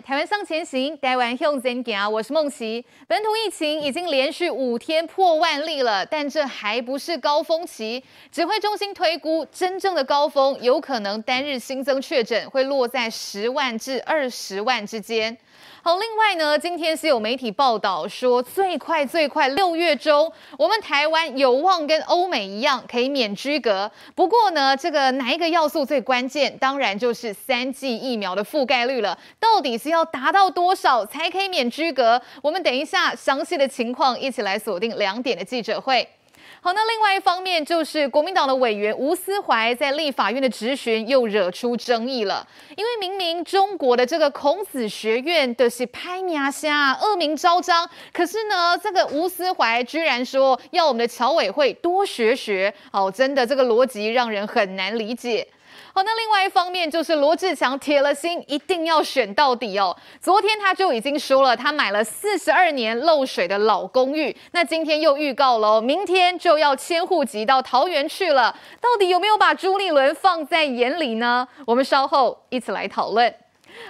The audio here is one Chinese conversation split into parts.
《台湾向前行》，台湾向前行，我是梦琪。本土疫情已经连续五天破万例了，但这还不是高峰期。指挥中心推估，真正的高峰有可能单日新增确诊会落在十万至二十万之间。好，另外呢，今天是有媒体报道说，最快最快六月中，我们台湾有望跟欧美一样可以免居隔。不过呢，这个哪一个要素最关键？当然就是三剂疫苗的覆盖率了。到底是要达到多少才可以免居隔？我们等一下详细的情况一起来锁定两点的记者会。好，那另外一方面就是国民党的委员吴思怀在立法院的质询又惹出争议了，因为明明中国的这个孔子学院的是拍牙虾，恶名昭彰，可是呢，这个吴思怀居然说要我们的侨委会多学学，哦，真的这个逻辑让人很难理解。好，那另外一方面就是罗志强铁了心一定要选到底哦。昨天他就已经说了，他买了四十二年漏水的老公寓。那今天又预告了，明天就要迁户籍到桃园去了。到底有没有把朱立伦放在眼里呢？我们稍后一起来讨论。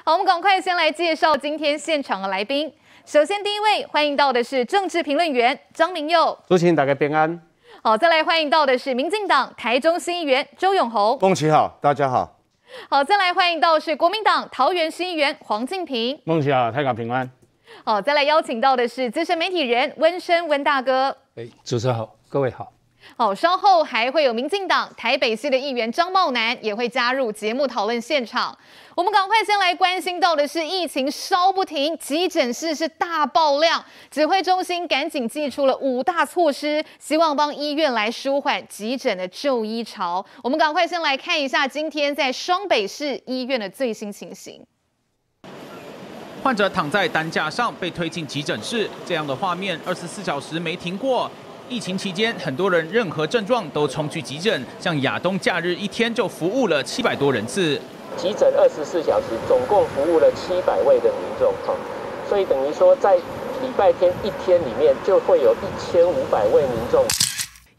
好，我们赶快先来介绍今天现场的来宾。首先第一位欢迎到的是政治评论员张明佑。主持人大家平安。好，再来欢迎到的是民进党台中新议员周永红。孟琪好，大家好。好，再来欢迎到是国民党桃园新议员黄敬平。孟琪好，台港平安。好，再来邀请到的是资深媒体人温生温大哥。哎，主持人好，各位好。好，稍后还会有民进党台北市的议员张茂南也会加入节目讨论现场。我们赶快先来关心到的是疫情烧不停，急诊室是大爆量，指挥中心赶紧祭出了五大措施，希望帮医院来舒缓急诊的就医潮。我们赶快先来看一下今天在双北市医院的最新情形。患者躺在担架上被推进急诊室，这样的画面二十四小时没停过。疫情期间，很多人任何症状都冲去急诊，像亚东假日一天就服务了七百多人次。急诊二十四小时，总共服务了七百位的民众，哈，所以等于说在礼拜天一天里面就会有一千五百位民众。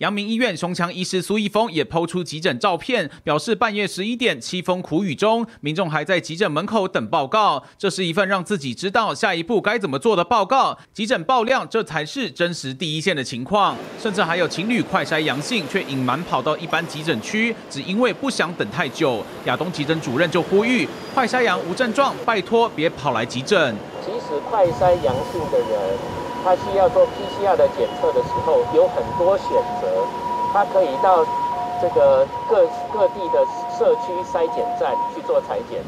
阳明医院胸腔医师苏一峰也抛出急诊照片，表示半夜十一点凄风苦雨中，民众还在急诊门口等报告。这是一份让自己知道下一步该怎么做的报告。急诊爆量，这才是真实第一线的情况。甚至还有情侣快筛阳性，却隐瞒跑到一般急诊区，只因为不想等太久。亚东急诊主任就呼吁：快筛阳无症状，拜托别跑来急诊。即使快筛阳性的人。他需要做 PCR 的检测的时候，有很多选择。他可以到这个各各地的社区筛检站去做裁检。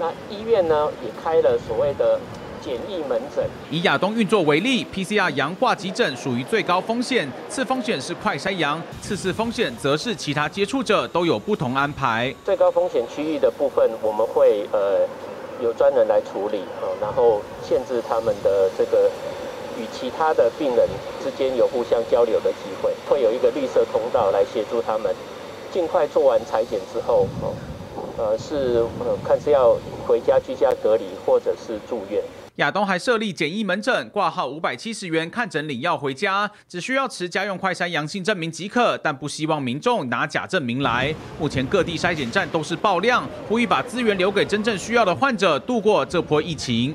那医院呢，也开了所谓的简易门诊。以亚东运作为例，PCR 阳化急诊属于最高风险，次风险是快筛阳，次次风险则是其他接触者都有不同安排。最高风险区域的部分，我们会呃有专人来处理，然后限制他们的这个。与其他的病人之间有互相交流的机会，会有一个绿色通道来协助他们尽快做完采检之后，哦呃，是呃看是要回家居家隔离，或者是住院。亚东还设立简易门诊，挂号五百七十元，看诊领药回家，只需要持家用快筛阳性证明即可，但不希望民众拿假证明来。目前各地筛检站都是爆量，呼吁把资源留给真正需要的患者，度过这波疫情。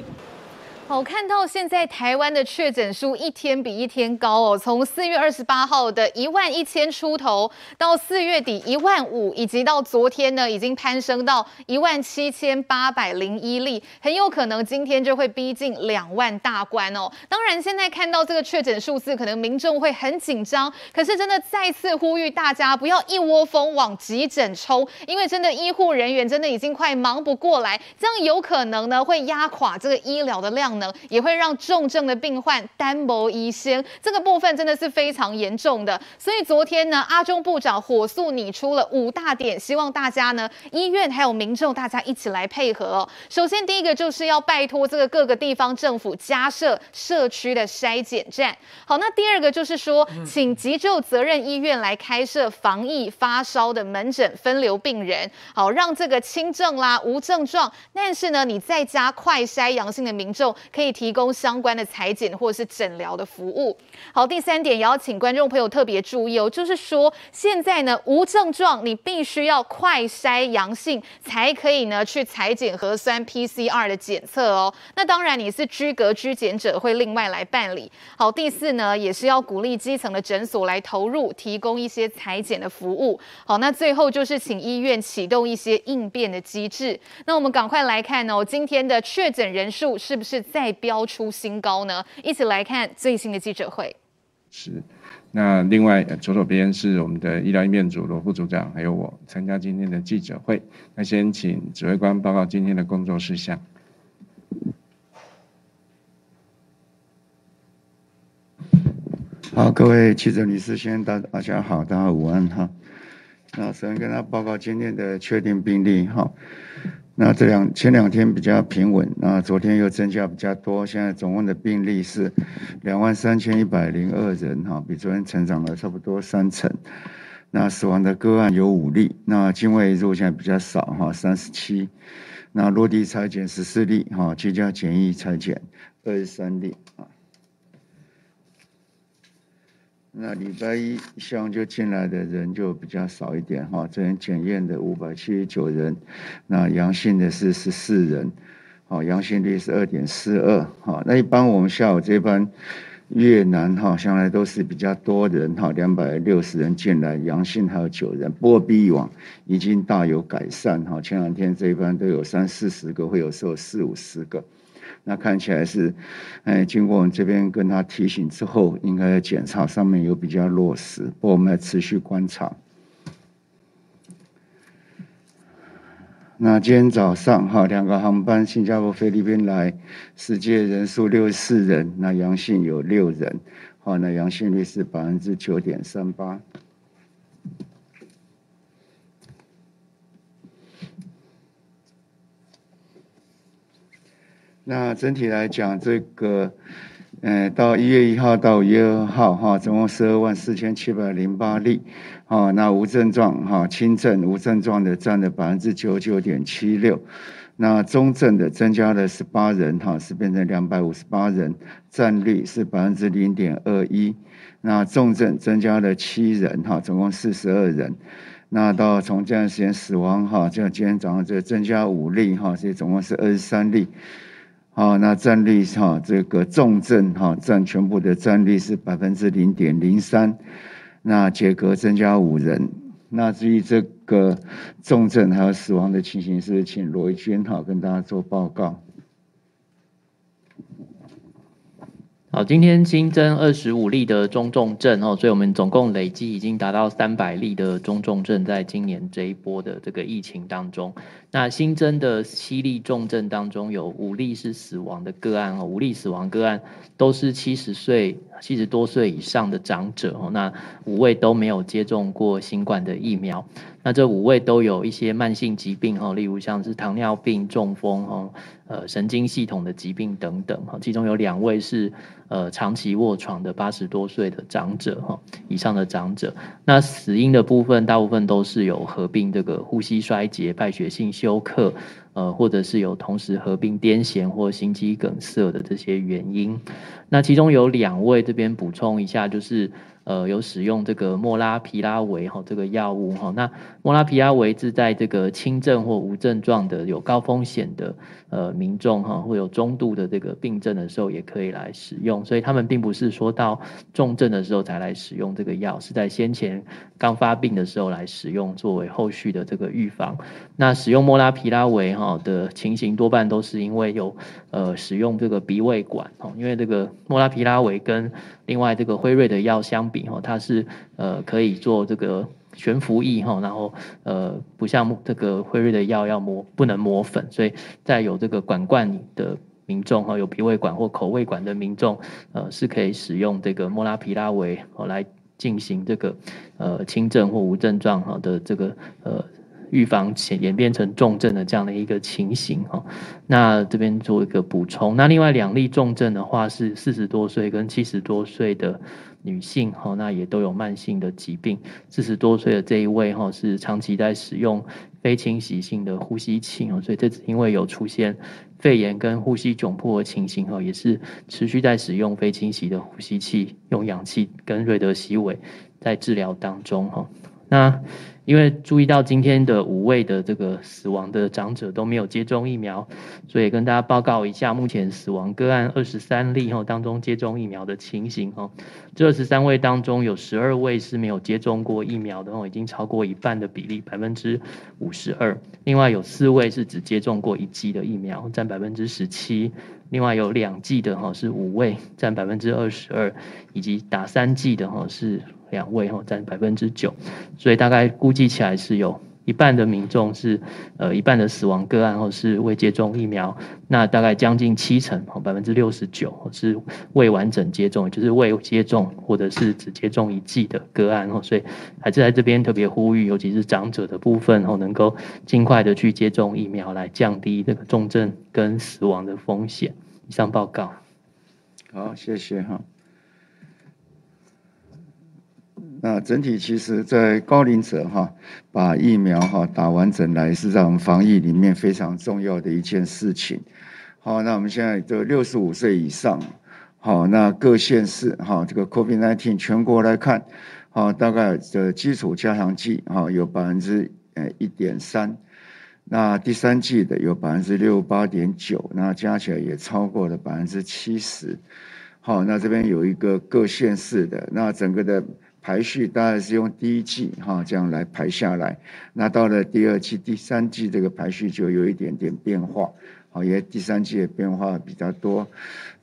好，看到现在台湾的确诊数一天比一天高哦，从四月二十八号的一万一千出头，到四月底一万五，以及到昨天呢，已经攀升到一万七千八百零一例，很有可能今天就会逼近两万大关哦。当然，现在看到这个确诊数字，可能民众会很紧张，可是真的再次呼吁大家不要一窝蜂往急诊冲，因为真的医护人员真的已经快忙不过来，这样有可能呢会压垮这个医疗的量。能也会让重症的病患单薄医生，这个部分真的是非常严重的。所以昨天呢，阿中部长火速拟出了五大点，希望大家呢，医院还有民众大家一起来配合哦。首先第一个就是要拜托这个各个地方政府加设社区的筛检站。好，那第二个就是说，请急救责任医院来开设防疫发烧的门诊，分流病人，好让这个轻症啦、无症状，但是呢你在家快筛阳性的民众。可以提供相关的裁剪或是诊疗的服务。好，第三点也要请观众朋友特别注意哦，就是说现在呢无症状，你必须要快筛阳性才可以呢去裁剪核酸 PCR 的检测哦。那当然你是居隔居检者会另外来办理。好，第四呢也是要鼓励基层的诊所来投入提供一些裁剪的服务。好，那最后就是请医院启动一些应变的机制。那我们赶快来看哦，今天的确诊人数是不是再飙出新高呢？一起来看最新的记者会。是，那另外左手边是我们的医疗应变组罗副组长，还有我参加今天的记者会。那先请指挥官报告今天的工作事项。好，各位记者、女士、先大，大家好，大家午安哈。那首先跟大家报告今天的确定病例哈。那这两前两天比较平稳，那昨天又增加比较多，现在总共的病例是两万三千一百零二人哈，比昨天成长了差不多三成。那死亡的个案有五例，那境外入现在比较少哈，三十七。那落地采检十四例哈，居家检疫采检二十三例啊。那礼拜一像就进来的人就比较少一点哈，这边检验的五百七十九人，那阳性的是十四人，好，阳性率是二点四二，好，那一般我们下午这班越南哈，向来都是比较多人哈，两百六十人进来，阳性还有九人，不过比以往已经大有改善哈，前两天这一班都有三四十个，会有时候四五十个。那看起来是，哎，经过我们这边跟他提醒之后，应该检查上面有比较落实，不过我们要持续观察。那今天早上哈，两个航班，新加坡、菲律宾来，实际人数六十四人，那阳性有六人，好，那阳性率是百分之九点三八。那整体来讲，这个，呃，到一月一号到一月二号，哈，总共十二万四千七百零八例，哈，那无症状，哈，轻症无症状的占了百分之九九点七六，那中症的增加了十八人，哈，是变成两百五十八人，占率是百分之零点二一，那重症增加了七人，哈，总共四十二人，那到从这段时间死亡，哈，就今天早上这增加五例，哈，所以总共是二十三例。啊，那占率哈，这个重症哈占全部的占率是百分之零点零三，那结核增加五人，那至于这个重症还有死亡的情形，是请罗一军哈跟大家做报告。好，今天新增二十五例的中重症哦，所以我们总共累计已经达到三百例的中重症，在今年这一波的这个疫情当中，那新增的七例重症当中，有五例是死亡的个案哦，五例死亡个案都是七十岁、七十多岁以上的长者哦，那五位都没有接种过新冠的疫苗。那这五位都有一些慢性疾病哈，例如像是糖尿病、中风哈，呃神经系统的疾病等等哈，其中有两位是呃长期卧床的八十多岁的长者哈，以上的长者。那死因的部分，大部分都是有合并这个呼吸衰竭、败血性休克，呃或者是有同时合并癫痫或心肌梗塞的这些原因。那其中有两位这边补充一下，就是。呃，有使用这个莫拉皮拉维哈这个药物哈，那莫拉皮拉维是在这个轻症或无症状的有高风险的呃民众哈，会有中度的这个病症的时候也可以来使用，所以他们并不是说到重症的时候才来使用这个药，是在先前刚发病的时候来使用，作为后续的这个预防。那使用莫拉皮拉韦哈的情形多半都是因为有呃使用这个鼻胃管哈，因为这个莫拉皮拉韦跟另外这个辉瑞的药相比哈，它是呃可以做这个悬浮液哈，然后呃不像这个辉瑞的药要磨不能磨粉，所以在有这个管灌的民众哈，有鼻胃管或口胃管的民众呃是可以使用这个莫拉皮拉韦哦来进行这个呃轻症或无症状哈的这个呃。预防前演变成重症的这样的一个情形哈，那这边做一个补充。那另外两例重症的话是四十多岁跟七十多岁的女性哈，那也都有慢性的疾病。四十多岁的这一位哈是长期在使用非侵袭性的呼吸器哦，所以这次因为有出现肺炎跟呼吸窘迫的情形哈，也是持续在使用非侵袭的呼吸器，用氧气跟瑞德西韦在治疗当中哈。那因为注意到今天的五位的这个死亡的长者都没有接种疫苗，所以跟大家报告一下目前死亡个案二十三例哈当中接种疫苗的情形哈。这十三位当中有十二位是没有接种过疫苗的哦，已经超过一半的比例百分之五十二。另外有四位是只接种过一剂的疫苗，占百分之十七。另外有两剂的哈是五位，占百分之二十二，以及打三剂的哈是。两位哈占百分之九，所以大概估计起来是有一半的民众是呃一半的死亡个案或是未接种疫苗，那大概将近七成哈百分之六十九是未完整接种，就是未接种或者是只接种一剂的个案哈，所以还是在这边特别呼吁，尤其是长者的部分哈，能够尽快的去接种疫苗来降低这个重症跟死亡的风险。以上报告。好，谢谢哈。那整体其实，在高龄者哈，把疫苗哈打完整来，是在我们防疫里面非常重要的一件事情。好，那我们现在这六十五岁以上，好，那各县市哈，这个 COVID-19 全国来看，好，大概的基础加强剂哈有百分之呃一点三，那第三剂的有百分之六八点九，那加起来也超过了百分之七十。好，那这边有一个各县市的，那整个的。排序当然是用第一季哈这样来排下来，那到了第二季、第三季这个排序就有一点点变化，好，也第三季的变化比较多。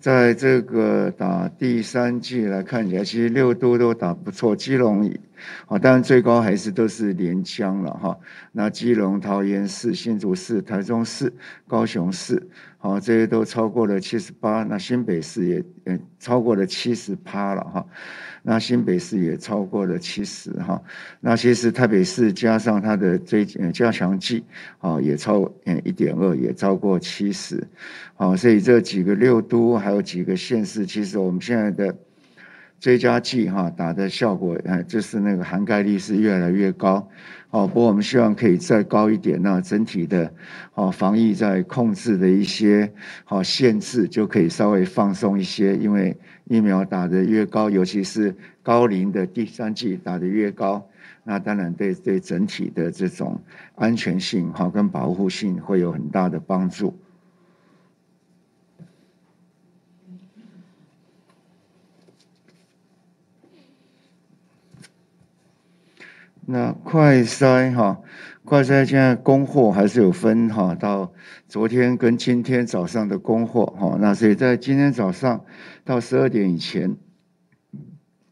在这个打第三季来看起来，其实六都都打不错，基隆，好，当然最高还是都是连江了哈。那基隆、桃园市、新竹市、台中市、高雄市，好，这些都超过了七十八，那新北市也也超过了七十趴了哈。那新北市也超过了七十哈，那其实台北市加上它的追加强剂，啊也超嗯一点二也超过七十，好，所以这几个六都还有几个县市，其实我们现在的追加剂哈打的效果，哎就是那个涵盖率是越来越高。哦，不过我们希望可以再高一点，那整体的哦防疫在控制的一些哦限制就可以稍微放松一些，因为疫苗打得越高，尤其是高龄的第三季打得越高，那当然对对整体的这种安全性哈跟保护性会有很大的帮助。那快筛哈，快筛现在供货还是有分哈，到昨天跟今天早上的供货哈，那所以在今天早上到十二点以前，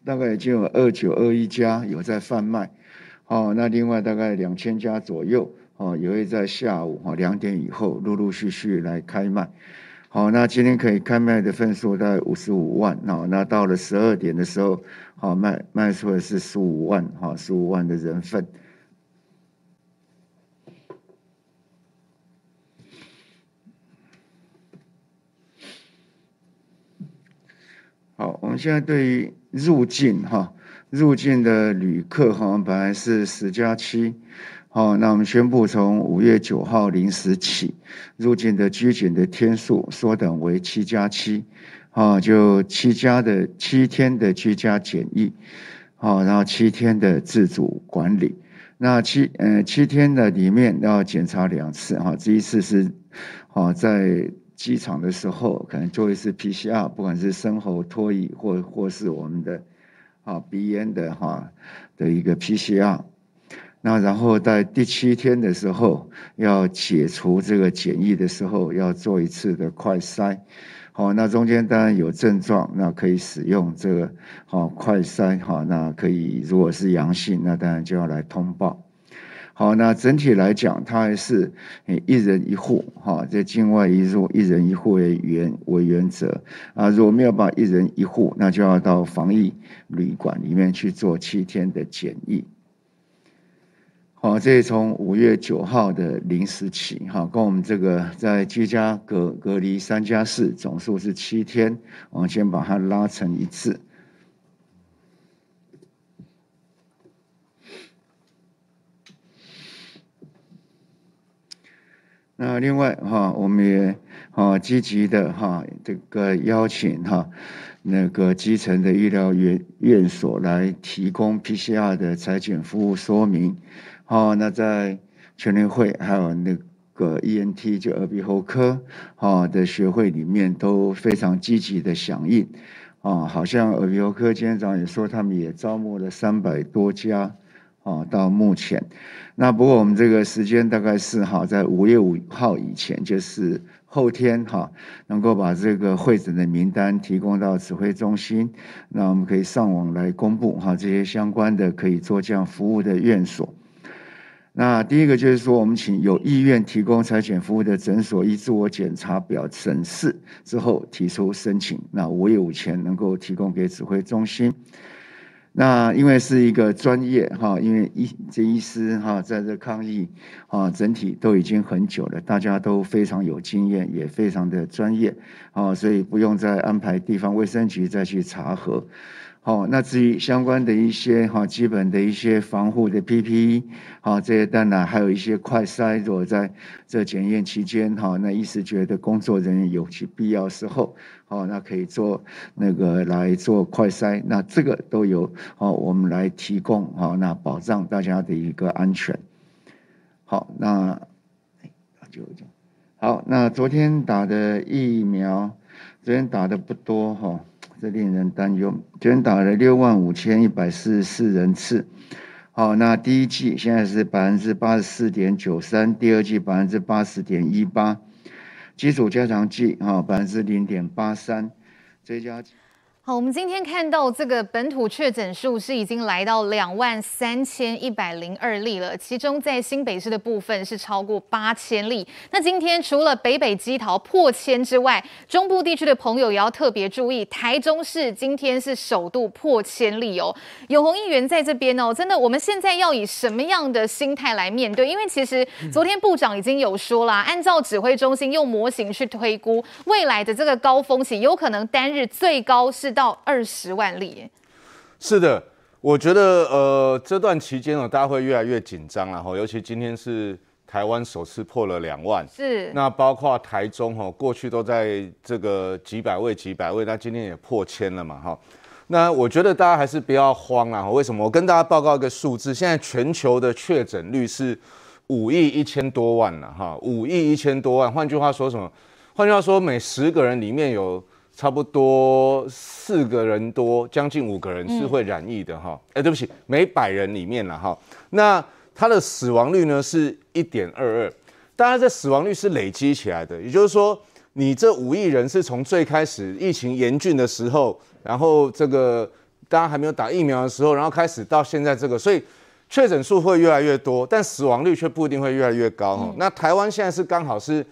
大概已经有二九二一家有在贩卖，哦，那另外大概两千家左右哦，也会在下午哈两点以后陆陆续续来开卖。好，那今天可以开卖的份数大概五十五万，好，那到了十二点的时候，好卖卖出的是十五万，好，十五万的人份。好，我们现在对于入境哈，入境的旅客哈，本来是十加七。好，那我们宣布从五月九号零时起，入境的居检的天数缩短为七加七，啊，就七加的七天的居家检疫，好，然后七天的自主管理。那七呃七天的里面要检查两次，哈，这一次是啊在机场的时候可能做一次 PCR，不管是生喉唾液或或是我们的啊鼻咽的哈的一个 PCR。那然后在第七天的时候，要解除这个检疫的时候，要做一次的快筛。好，那中间当然有症状，那可以使用这个好快筛。好，那可以如果是阳性，那当然就要来通报。好，那整体来讲，它还是一人一户。哈，在境外一入一人一户为原为原则啊。如果没有办法一人一户，那就要到防疫旅馆里面去做七天的检疫。好，这是从五月九号的零时起，哈，跟我们这个在居家隔隔离三加四总数是七天，我们先把它拉成一次。那另外哈，我们也哈积极的哈这个邀请哈那个基层的医疗院院所来提供 PCR 的采检服务说明。哦，那在全联会还有那个 ENT 就耳鼻喉科哈的学会里面都非常积极的响应。啊，好像耳鼻喉科今天早上也说，他们也招募了三百多家。啊，到目前，那不过我们这个时间大概是哈，在五月五号以前，就是后天哈，能够把这个会诊的名单提供到指挥中心，那我们可以上网来公布哈这些相关的可以做这样服务的院所。那第一个就是说，我们请有意愿提供采检服务的诊所，依自我检查表审视之后提出申请，那五月五前能够提供给指挥中心。那因为是一个专业哈，因为医这医师哈，在这抗疫啊，整体都已经很久了，大家都非常有经验，也非常的专业啊，所以不用再安排地方卫生局再去查核。好，那至于相关的一些哈基本的一些防护的 PPE，好这些当然还有一些快筛，如果在这检验期间哈，那医师觉得工作人员有其必要时候，好那可以做那个来做快筛，那这个都有好我们来提供好那保障大家的一个安全。好，那就这样。好，那昨天打的疫苗，昨天打的不多哈。这令人担忧。捐打了六万五千一百四十四人次，好，那第一季现在是百分之八十四点九三，第二季百分之八十点一八，基础加强剂啊百分之零点八三，追加。好，我们今天看到这个本土确诊数是已经来到两万三千一百零二例了，其中在新北市的部分是超过八千例。那今天除了北北基桃破千之外，中部地区的朋友也要特别注意，台中市今天是首度破千例哦。永红议员在这边哦，真的，我们现在要以什么样的心态来面对？因为其实昨天部长已经有说了，按照指挥中心用模型去推估未来的这个高峰期，有可能单日最高是到。到二十万例，是的，我觉得呃这段期间呢，大家会越来越紧张然后，尤其今天是台湾首次破了两万，是那包括台中哈，过去都在这个几百位几百位，那今天也破千了嘛哈，那我觉得大家还是不要慌啊，为什么？我跟大家报告一个数字，现在全球的确诊率是五亿一千多万了哈，五亿一千多万，换句话说什么？换句话说，每十个人里面有。差不多四个人多，将近五个人是会染疫的哈。哎、嗯欸，对不起，每百人里面了哈。那它的死亡率呢是一点二二，当然这死亡率是累积起来的，也就是说，你这五亿人是从最开始疫情严峻的时候，然后这个大家还没有打疫苗的时候，然后开始到现在这个，所以确诊数会越来越多，但死亡率却不一定会越来越高哈、嗯。那台湾现在是刚好是。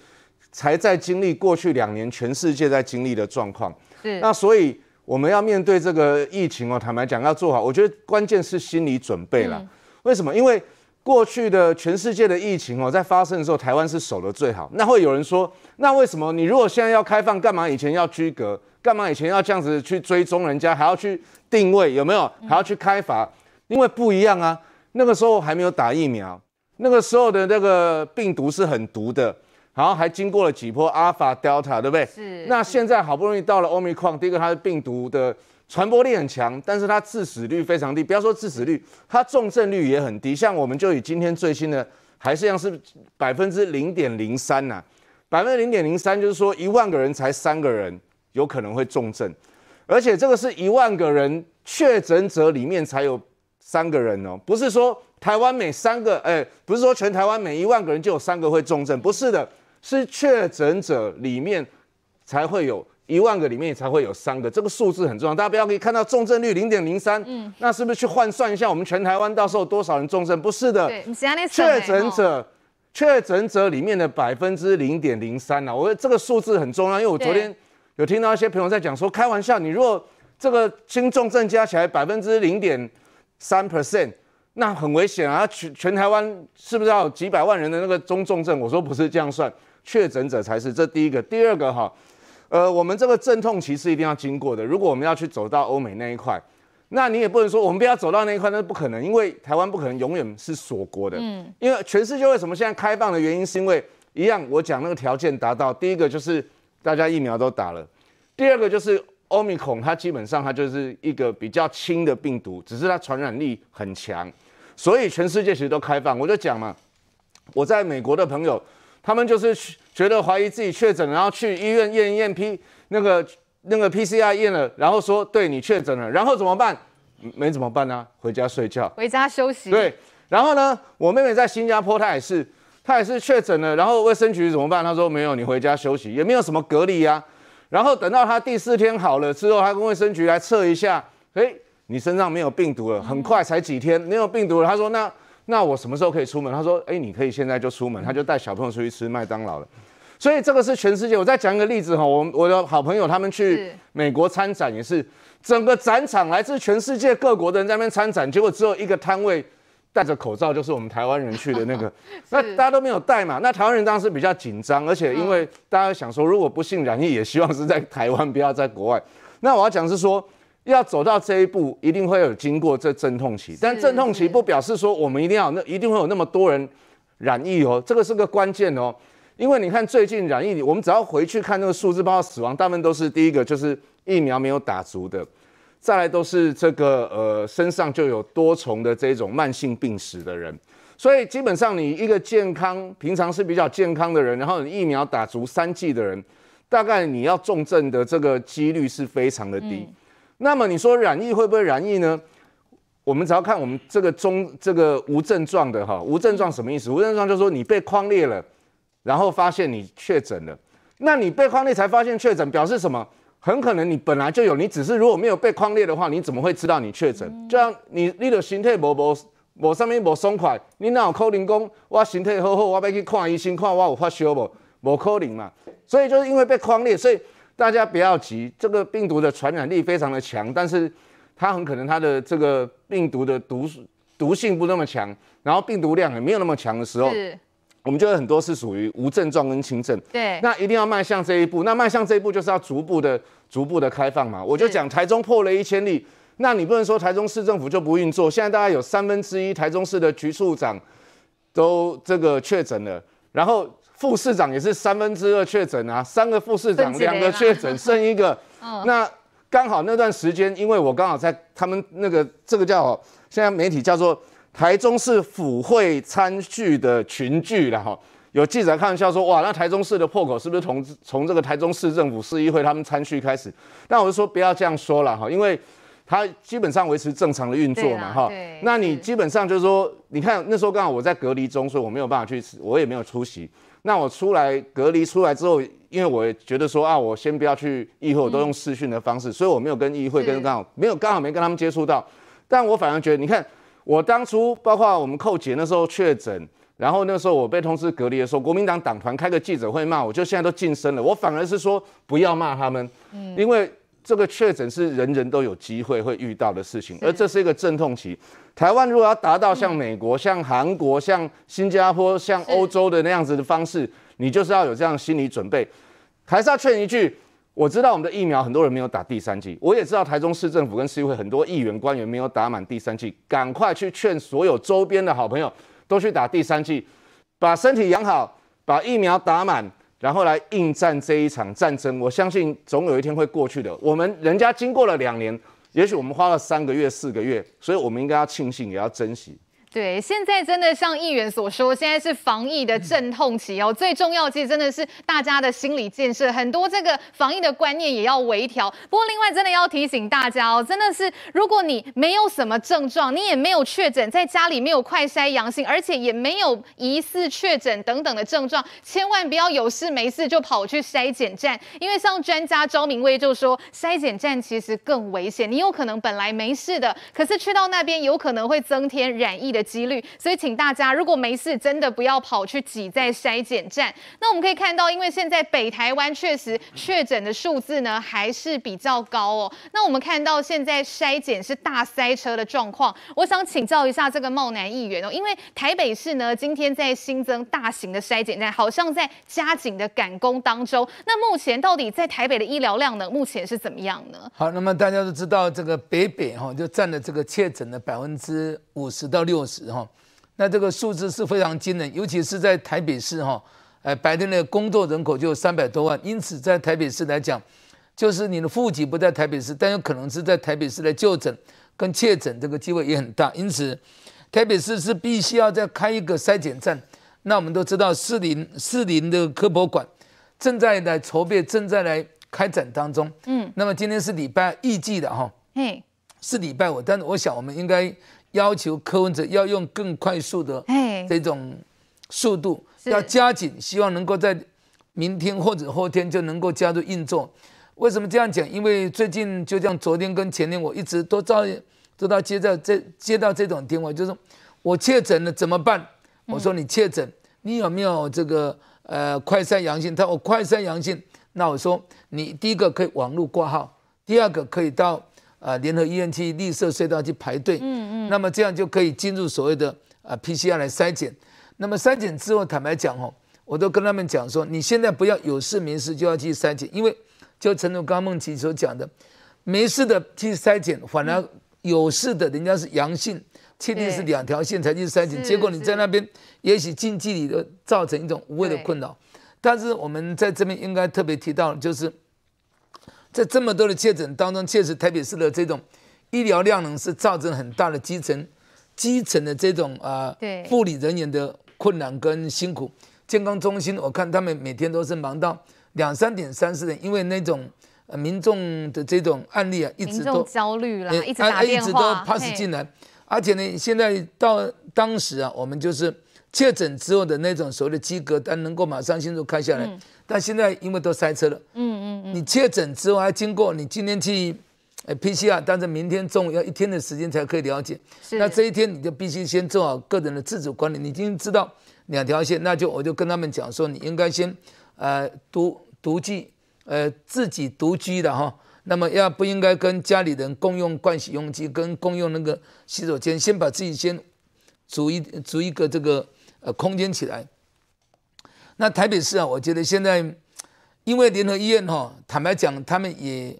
才在经历过去两年全世界在经历的状况，是那所以我们要面对这个疫情哦，坦白讲要做好，我觉得关键是心理准备了。为什么？因为过去的全世界的疫情哦，在发生的时候，台湾是守得最好。那会有人说，那为什么你如果现在要开放，干嘛以前要居隔？干嘛以前要这样子去追踪人家，还要去定位有没有？还要去开罚？因为不一样啊，那个时候还没有打疫苗，那个时候的那个病毒是很毒的。然后还经过了几波阿尔法、德尔塔，对不对？是。那现在好不容易到了欧米克，第一个它的病毒的传播力很强，但是它致死率非常低。不要说致死率，它重症率也很低。像我们就以今天最新的，还是一样是百分之零点零三呐，百分之零点零三，就是说一万个人才三个人有可能会重症，而且这个是一万个人确诊者里面才有三个人哦，不是说台湾每三个，哎，不是说全台湾每一万个人就有三个会重症，不是的。是确诊者里面才会有一万个里面才会有三个，这个数字很重要。大家不要可以看到重症率零点零三，嗯，那是不是去换算一下我们全台湾到时候多少人重症？不是的，确诊者确诊者里面的百分之零点零三呐，我觉得这个数字很重要，因为我昨天有听到一些朋友在讲说，开玩笑，你如果这个轻重症加起来百分之零点三 percent。那很危险啊！全全台湾是不是要有几百万人的那个中重症？我说不是这样算，确诊者才是。这第一个，第二个哈，呃，我们这个阵痛期是一定要经过的。如果我们要去走到欧美那一块，那你也不能说我们不要走到那一块，那不可能，因为台湾不可能永远是锁国的。嗯。因为全世界为什么现在开放的原因，是因为一样，我讲那个条件达到，第一个就是大家疫苗都打了。第二个就是 Omicron，它基本上它就是一个比较轻的病毒，只是它传染力很强，所以全世界其实都开放。我就讲嘛，我在美国的朋友，他们就是觉得怀疑自己确诊，然后去医院验一验 P 那个那个 PCR 验了，然后说对你确诊了，然后怎么办？没怎么办呢、啊？回家睡觉，回家休息。对，然后呢，我妹妹在新加坡，她也是，她也是确诊了，然后卫生局怎么办？她说没有，你回家休息，也没有什么隔离呀、啊。然后等到她第四天好了之后，她跟卫生局来测一下，诶，你身上没有病毒了，很快才几天没有病毒了。她说那那我什么时候可以出门？他说诶，你可以现在就出门，他就带小朋友出去吃麦当劳了。所以这个是全世界。我再讲一个例子哈，我我的好朋友他们去美国参展也是。整个展场来自全世界各国的人在那边参展，结果只有一个摊位戴着口罩，就是我们台湾人去的那个。那大家都没有戴嘛？那台湾人当时比较紧张，而且因为大家想说，如果不幸染疫，也希望是在台湾，不要在国外。那我要讲是说，要走到这一步，一定会有经过这阵痛期。但阵痛期不表示说我们一定要那一定会有那么多人染疫哦，这个是个关键哦。因为你看最近染疫，我们只要回去看那个数字，包括死亡，大部分都是第一个就是。疫苗没有打足的，再来都是这个呃身上就有多重的这种慢性病史的人，所以基本上你一个健康平常是比较健康的人，然后你疫苗打足三剂的人，大概你要重症的这个几率是非常的低。嗯、那么你说染疫会不会染疫呢？我们只要看我们这个中这个无症状的哈，无症状什么意思？无症状就是说你被框列了，然后发现你确诊了，那你被框列才发现确诊，表示什么？很可能你本来就有，你只是如果没有被框列的话，你怎么会知道你确诊？嗯、就像你你的身体无无无上面无爽快，你哪有可能讲我身体好好，我要去看医生，看我有发烧无？无可能嘛。所以就是因为被框列，所以大家不要急，这个病毒的传染力非常的强，但是它很可能它的这个病毒的毒毒性不那么强，然后病毒量也没有那么强的时候。我们就有很多是属于无症状跟轻症，对，那一定要迈向这一步。那迈向这一步就是要逐步的、逐步的开放嘛。我就讲台中破了一千例，那你不能说台中市政府就不运作。现在大概有三分之一台中市的局处长都这个确诊了，然后副市长也是三分之二确诊啊，三个副市长两个确诊，剩一个。那刚好那段时间，因为我刚好在他们那个这个叫现在媒体叫做。台中市府会餐叙的群聚了哈，有记者开玩笑说，哇，那台中市的破口是不是从从这个台中市政府市议会他们餐叙开始？但我就说不要这样说了哈，因为他基本上维持正常的运作嘛哈。那你基本上就是说，你看那时候刚好我在隔离中，所以我没有办法去，我也没有出席。那我出来隔离出来之后，因为我也觉得说啊，我先不要去议会，我都用视讯的方式，所以我没有跟议会跟刚好没有刚好没跟他们接触到。但我反而觉得，你看。我当初包括我们寇姐那时候确诊，然后那时候我被通知隔离的时候，国民党党团开个记者会骂我，就现在都晋升了。我反而是说不要骂他们，嗯，因为这个确诊是人人都有机会会遇到的事情，而这是一个阵痛期。台湾如果要达到像美国、像韩国、像新加坡、像欧洲的那样子的方式，你就是要有这样心理准备。还是要劝一句。我知道我们的疫苗很多人没有打第三剂，我也知道台中市政府跟市议会很多议员官员没有打满第三剂，赶快去劝所有周边的好朋友都去打第三剂，把身体养好，把疫苗打满，然后来应战这一场战争。我相信总有一天会过去的。我们人家经过了两年，也许我们花了三个月、四个月，所以我们应该要庆幸，也要珍惜。对，现在真的像议员所说，现在是防疫的阵痛期哦。最重要，其实真的是大家的心理建设，很多这个防疫的观念也要微调。不过，另外真的要提醒大家哦，真的是如果你没有什么症状，你也没有确诊，在家里没有快筛阳性，而且也没有疑似确诊等等的症状，千万不要有事没事就跑去筛检站，因为像专家周明威就说，筛检站其实更危险，你有可能本来没事的，可是去到那边有可能会增添染疫的。的几率，所以请大家如果没事，真的不要跑去挤在筛检站。那我们可以看到，因为现在北台湾确实确诊的数字呢还是比较高哦。那我们看到现在筛检是大塞车的状况，我想请教一下这个茂南议员哦，因为台北市呢今天在新增大型的筛检站，好像在加紧的赶工当中。那目前到底在台北的医疗量呢？目前是怎么样呢？好，那么大家都知道，这个北北哈就占了这个确诊的百分之五十到六十哈，那这个数字是非常惊人，尤其是在台北市哈，哎，白天的工作人口就有三百多万，因此在台北市来讲，就是你的户籍不在台北市，但有可能是在台北市来就诊跟确诊，这个机会也很大。因此，台北市是必须要再开一个筛检站。那我们都知道，士林士林的科博馆正在来筹备，正在来开展当中。嗯，那么今天是礼拜预计的哈，嘿，是礼拜五，但是我想我们应该要求柯文哲要用更快速的这种速度。要加紧，希望能够在明天或者后天就能够加入运作。为什么这样讲？因为最近就像昨天跟前天，我一直都照都到接到这接到这种电话，就是我确诊了怎么办？我说你确诊，你有没有这个呃快筛阳性？他说我快筛阳性，那我说你第一个可以网络挂号，第二个可以到呃联合医院去绿色隧道去排队。嗯嗯。那么这样就可以进入所谓的啊 PCR 来筛检。那么筛检之后，坦白讲哦，我都跟他们讲说，你现在不要有事没事就要去筛检，因为就陈如刚梦琪所讲的，没事的去筛检，反而有事的人家是阳性，确定是两条线才去筛检，结果你在那边也许近距离的造成一种无谓的困扰。但是我们在这边应该特别提到，就是在这么多的确诊当中，确实台北市的这种医疗量能是造成很大的基层基层的这种啊护理人员的。困难跟辛苦，健康中心我看他们每天都是忙到两三点、三四点，因为那种民众的这种案例啊，一直都焦虑了，一直打电话，一直都 pass 进来，而且呢，现在到当时啊，我们就是确诊之后的那种所谓的机格单能够马上迅速开下来，嗯、但现在因为都塞车了，嗯嗯嗯，你确诊之后还经过你今天去。PCR，但是明天中午要一天的时间才可以了解。是。那这一天你就必须先做好个人的自主管理。你已经知道两条线，那就我就跟他们讲说，你应该先呃独独居，呃自己独居的哈。那么要不应该跟家里人共用盥洗用具，跟共用那个洗手间，先把自己先组一组一个这个呃空间起来。那台北市啊，我觉得现在因为联合医院哈，坦白讲，他们也。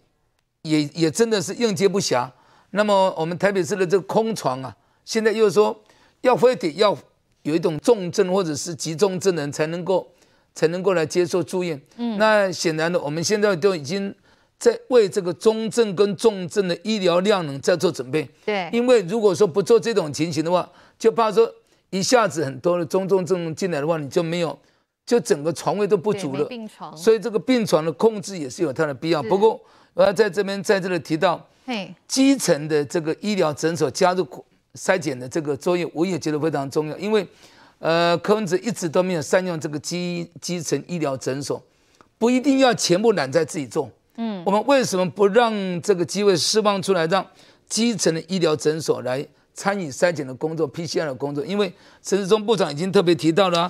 也也真的是应接不暇。那么我们台北市的这个空床啊，现在又说要非得要有一种重症或者是急重症的人才能够才能够来接受住院。嗯，那显然的，我们现在都已经在为这个中症跟重症的医疗量能在做准备。对，因为如果说不做这种情形的话，就怕说一下子很多的中重症进来的话，你就没有，就整个床位都不足了。病床。所以这个病床的控制也是有它的必要。不过。我要在这边在这里提到，基层的这个医疗诊所加入筛检的这个作业，我也觉得非常重要。因为，呃，柯文哲一直都没有善用这个基基层医疗诊所，不一定要全部揽在自己做。嗯，我们为什么不让这个机会释放出来，让基层的医疗诊所来参与筛检的工作、PCR 的工作？因为陈世忠部长已经特别提到了，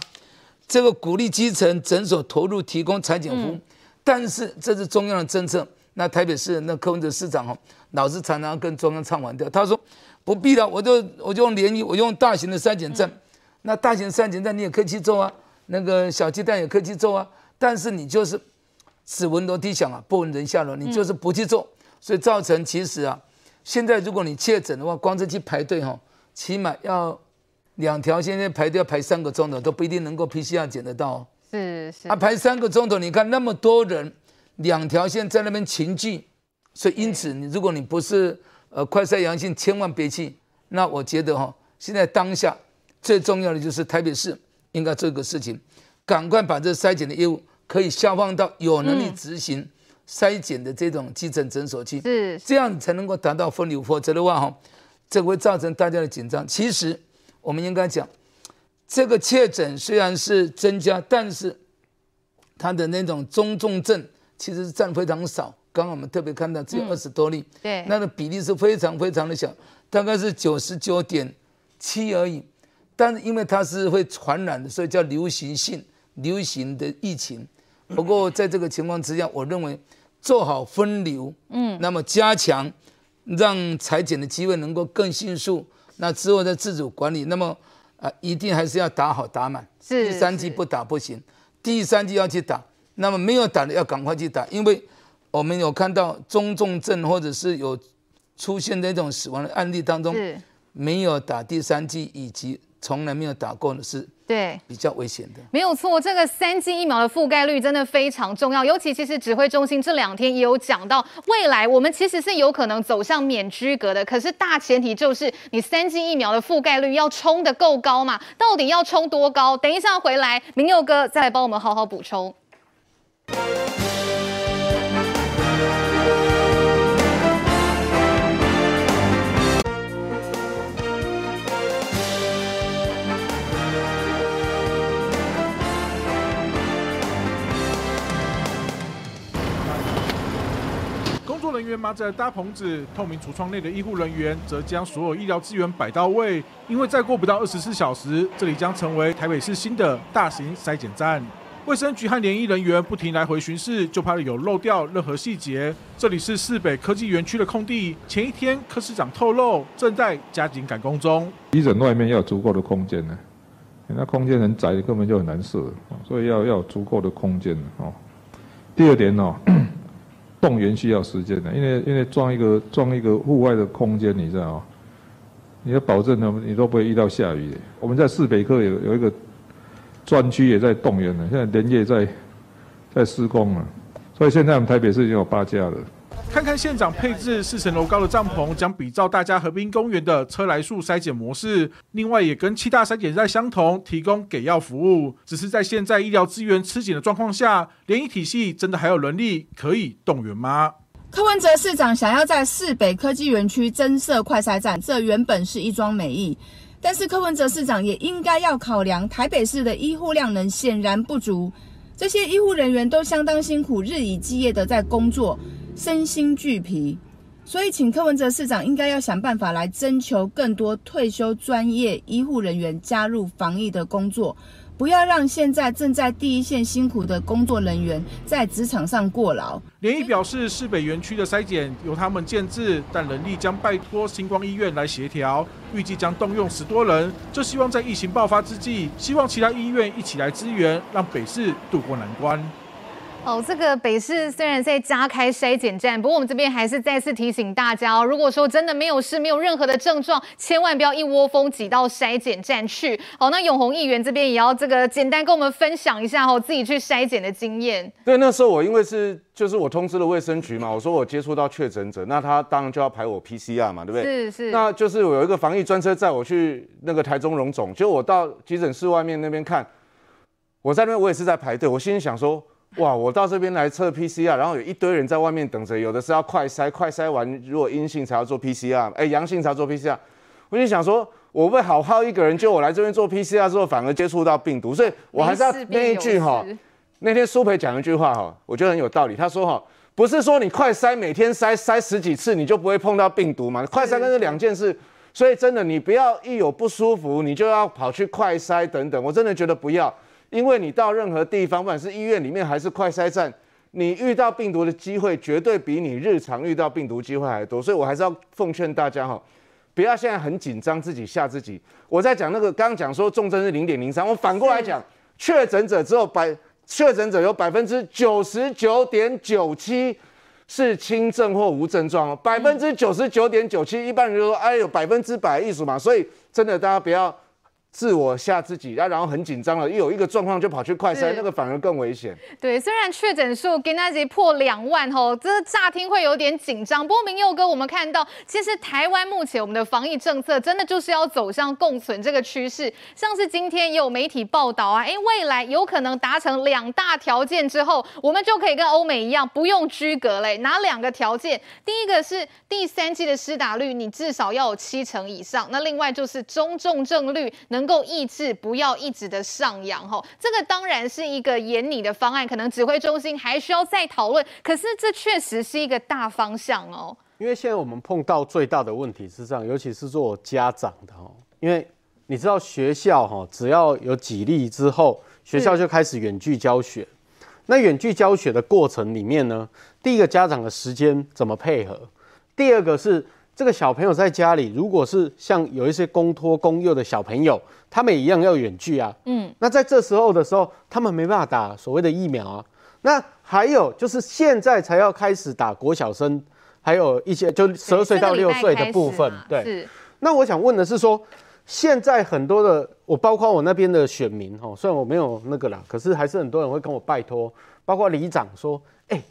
这个鼓励基层诊所投入提供产检服务，但是这是中央的政策。那台北市那柯文哲市长哦，老是常常跟中央唱反调。他说不必了，我就我就用联谊，我用大型的筛检站。嗯、那大型筛检站你也可以去做啊，那个小鸡蛋也可以去做啊。但是你就是只闻楼梯响啊，不闻人下楼，你就是不去做，嗯、所以造成其实啊，现在如果你确诊的话，光是去排队哈，起码要两条线在排队要排三个钟头，都不一定能够 PCR 检得到。是是。啊，排三个钟头，你看那么多人。两条线在那边群聚，所以因此你如果你不是呃快筛阳性，千万别去。那我觉得哈，现在当下最重要的就是台北市应该做一个事情，赶快把这筛检的业务可以下放到有能力执行筛检的这种基层诊所去，是这样才能够达到分流。否则的话哈，这会造成大家的紧张。其实我们应该讲，这个确诊虽然是增加，但是它的那种中重症。其实占非常少，刚刚我们特别看到只有二十多例，嗯、对，那个比例是非常非常的小，大概是九十九点七而已。但是因为它是会传染的，所以叫流行性流行的疫情。不过在这个情况之下，我认为做好分流，嗯，那么加强让裁剪的机会能够更迅速，那之后的自主管理。那么啊、呃，一定还是要打好打满，是第三剂不打不行，第三剂要去打。那么没有打的要赶快去打，因为我们有看到中重症或者是有出现那种死亡的案例当中，没有打第三剂以及从来没有打过的是对，比较危险的。没有错，这个三剂疫苗的覆盖率真的非常重要，尤其其实指挥中心这两天也有讲到，未来我们其实是有可能走向免居隔的，可是大前提就是你三剂疫苗的覆盖率要冲得够高嘛，到底要冲多高？等一下回来，明佑哥再来帮我们好好补充。员忙着搭棚子，透明橱窗内的医护人员则将所有医疗资源摆到位，因为再过不到二十四小时，这里将成为台北市新的大型筛检站。卫生局和联医人员不停来回巡视，就怕有漏掉任何细节。这里是市北科技园区的空地，前一天柯市长透露，正在加紧赶工中。急诊外面要有足够的空间呢，那空间很窄，根本就很难设，所以要要有足够的空间哦。第二点哦。动员需要时间的，因为因为装一个装一个户外的空间，你知道吗？你要保证他们，你都不会遇到下雨的。我们在市北科有有一个专区也在动员呢，现在连夜在在施工了，所以现在我们台北市已经有八家了。看看县长配置四层楼高的帐篷，将比照大家河滨公园的车来数筛检模式。另外，也跟七大筛检站相同，提供给药服务。只是在现在医疗资源吃紧的状况下，联医体系真的还有能力可以动员吗？柯文哲市长想要在市北科技园区增设快筛站，这原本是一桩美意。但是柯文哲市长也应该要考量台北市的医护量能显然不足，这些医护人员都相当辛苦，日以继夜的在工作。身心俱疲，所以请柯文哲市长应该要想办法来征求更多退休专业医护人员加入防疫的工作，不要让现在正在第一线辛苦的工作人员在职场上过劳。联医表示，市北园区的筛检由他们建制，但人力将拜托星光医院来协调，预计将动用十多人，就希望在疫情爆发之际，希望其他医院一起来支援，让北市渡过难关。哦，这个北市虽然在加开筛检站，不过我们这边还是再次提醒大家哦，如果说真的没有事，没有任何的症状，千万不要一窝蜂挤到筛检站去。好，那永红议员这边也要这个简单跟我们分享一下哦，自己去筛检的经验。对，那时候我因为是就是我通知了卫生局嘛，我说我接触到确诊者，那他当然就要排我 PCR 嘛，对不对？是是。那就是我有一个防疫专车载我去那个台中荣总，就我到急诊室外面那边看，我在那边我也是在排队，我心里想说。哇！我到这边来测 PCR，然后有一堆人在外面等着，有的是要快筛，快筛完如果阴性才要做 PCR，哎，阳性才要做 PCR。我就想说，我会好好一个人，就我来这边做 PCR 之后，反而接触到病毒，所以我还是要那一句哈。那天苏培讲一句话哈，我觉得很有道理。他说哈，不是说你快筛每天筛筛十几次，你就不会碰到病毒嘛？快筛跟这两件事，所以真的你不要一有不舒服，你就要跑去快筛等等。我真的觉得不要。因为你到任何地方，不管是医院里面还是快筛站，你遇到病毒的机会绝对比你日常遇到病毒机会还多，所以我还是要奉劝大家哈，不要现在很紧张，自己吓自己。我在讲那个刚刚讲说重症是零点零三，我反过来讲，确诊者只有百，确诊者有百分之九十九点九七是轻症或无症状哦，百分之九十九点九七，一般人就说哎有百分之百艺术嘛，所以真的大家不要。自我吓自己，然后很紧张了，一有一个状况就跑去快筛，那个反而更危险。对，虽然确诊数跟那集破两万吼，这乍听会有点紧张。不过明佑哥，我们看到其实台湾目前我们的防疫政策真的就是要走向共存这个趋势。像是今天也有媒体报道啊，哎，未来有可能达成两大条件之后，我们就可以跟欧美一样不用居隔嘞。哪两个条件？第一个是第三季的施打率，你至少要有七成以上。那另外就是中重症率能。能够抑制，不要一直的上扬哈，这个当然是一个研拟的方案，可能指挥中心还需要再讨论。可是这确实是一个大方向哦。因为现在我们碰到最大的问题是这样，尤其是做家长的哈，因为你知道学校哈，只要有几例之后，学校就开始远距教学。那远距教学的过程里面呢，第一个家长的时间怎么配合？第二个是。这个小朋友在家里，如果是像有一些公托公幼的小朋友，他们也一样要远距啊。嗯，那在这时候的时候，他们没办法打所谓的疫苗啊。那还有就是现在才要开始打国小生，还有一些就十二岁到六岁的部分。对，是。那我想问的是说，现在很多的，我包括我那边的选民哈，虽然我没有那个啦，可是还是很多人会跟我拜托，包括里长说，哎、欸，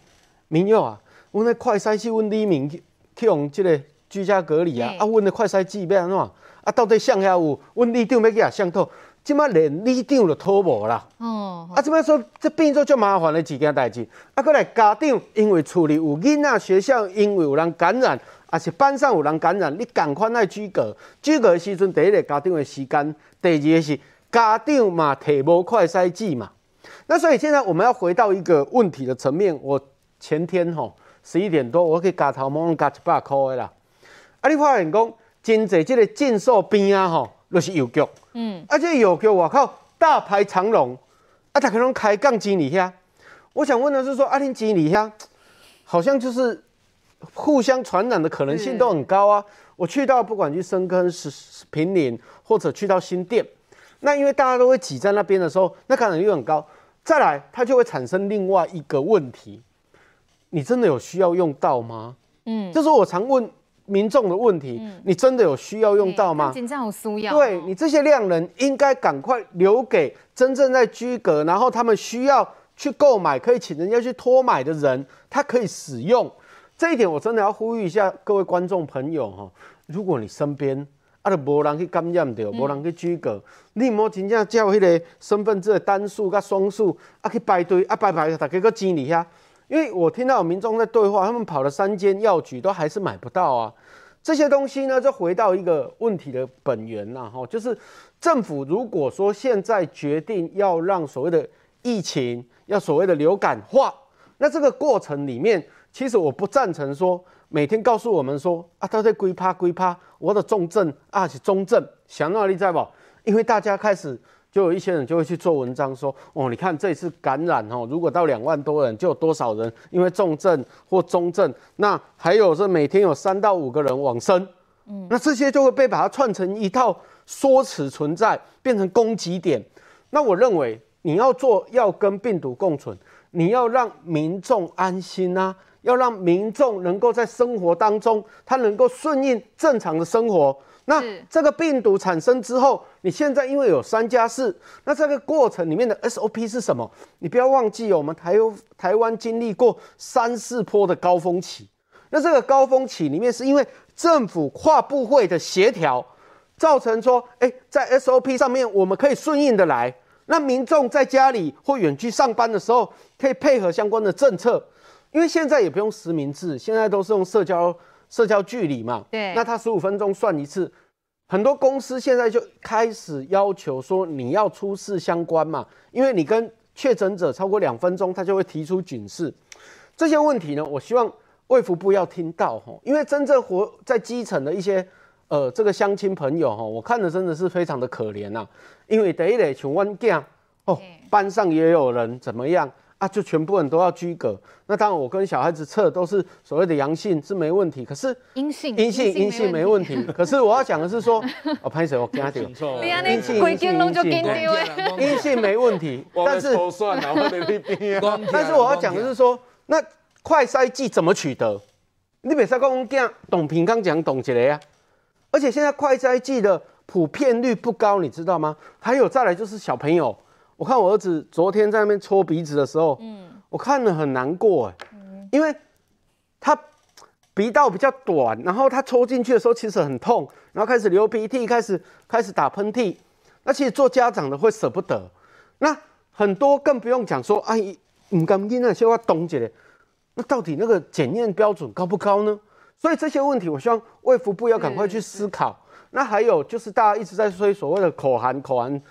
民佑啊，我那快筛去问里民去用这个居家隔离啊，欸、啊，阮的快筛剂要安怎啊，到底上下有阮里长要给他上透，即摆连里长都讨无啦，哦，啊，即摆说这变做足麻烦的几件代志，啊，过来家长因为处理有囡仔学校因为有人感染。啊，是班上有人感染，你赶快来居隔。居隔的时阵，第一个家长的时间，第二个是家长嘛，摕无快筛剂嘛。那所以现在我们要回到一个问题的层面。我前天吼十一点多，我去加头毛加一百块的啦。啊，你发现讲真济这个诊所边啊吼，就是邮局。嗯。啊，这个药局外口大排长龙，啊，大家拢开杠经理遐。我想问的是说，阿林经理遐好像就是。互相传染的可能性都很高啊！我去到不管去深坑、是平林，或者去到新店，那因为大家都会挤在那边的时候，那感染率很高。再来，它就会产生另外一个问题：你真的有需要用到吗？嗯，这是我常问民众的问题。你真的有需要用到吗？紧张有需要。对，你这些量人应该赶快留给真正在居格，然后他们需要去购买，可以请人家去托买的人，他可以使用。这一点我真的要呼吁一下各位观众朋友哈，如果你身边啊都无人去感染到，无人去居格，你莫真正叫迄个身份证的单数跟双数啊去排队啊排排，大家搁经理下，因为我听到民众在对话，他们跑了三间药局都还是买不到啊。这些东西呢，就回到一个问题的本源呐，哈，就是政府如果说现在决定要让所谓的疫情要所谓的流感化，那这个过程里面。其实我不赞成说每天告诉我们说啊，他在归趴归趴，我的重症啊是中症，想哪里在不？因为大家开始就有一些人就会去做文章说，哦，你看这次感染哦，如果到两万多人，就有多少人因为重症或中症，那还有是每天有三到五个人往生，嗯，那这些就会被把它串成一套说辞存在，变成攻击点。那我认为你要做要跟病毒共存，你要让民众安心啊。要让民众能够在生活当中，他能够顺应正常的生活。那这个病毒产生之后，你现在因为有三加四，那这个过程里面的 SOP 是什么？你不要忘记，我们台台湾经历过三四波的高峰期。那这个高峰期里面，是因为政府跨部会的协调，造成说，哎，在 SOP 上面我们可以顺应的来。那民众在家里或远距上班的时候，可以配合相关的政策。因为现在也不用实名制，现在都是用社交社交距离嘛。对。那他十五分钟算一次，很多公司现在就开始要求说你要出示相关嘛，因为你跟确诊者超过两分钟，他就会提出警示。这些问题呢，我希望卫福部要听到哈，因为真正活在基层的一些呃这个乡亲朋友哈，我看的真的是非常的可怜呐。因为第一类像我囝哦，班上也有人怎么样。啊，就全部人都要居隔。那当然，我跟小孩子测都是所谓的阳性是没问题，可是阴性阴性阴性没问题。可是我要讲的是说，我拍谁？我跟他讲，阴性阴性阴性阴性没问题。但是 但是我要讲的是说，那快筛剂怎么取得？你别说讲讲董平刚讲董起来呀。而且现在快筛剂的普遍率不高，你知道吗？还有再来就是小朋友。我看我儿子昨天在那边搓鼻子的时候，嗯，我看了很难过哎，嗯，因为他鼻道比较短，然后他抽进去的时候其实很痛，然后开始流鼻涕，开始开始打喷嚏，那其实做家长的会舍不得，那很多更不用讲说，阿姨唔甘因那些话冻结，那到底那个检验标准高不高呢？所以这些问题，我希望卫福部要赶快去思考。那还有就是大家一直在说所谓的口含口含。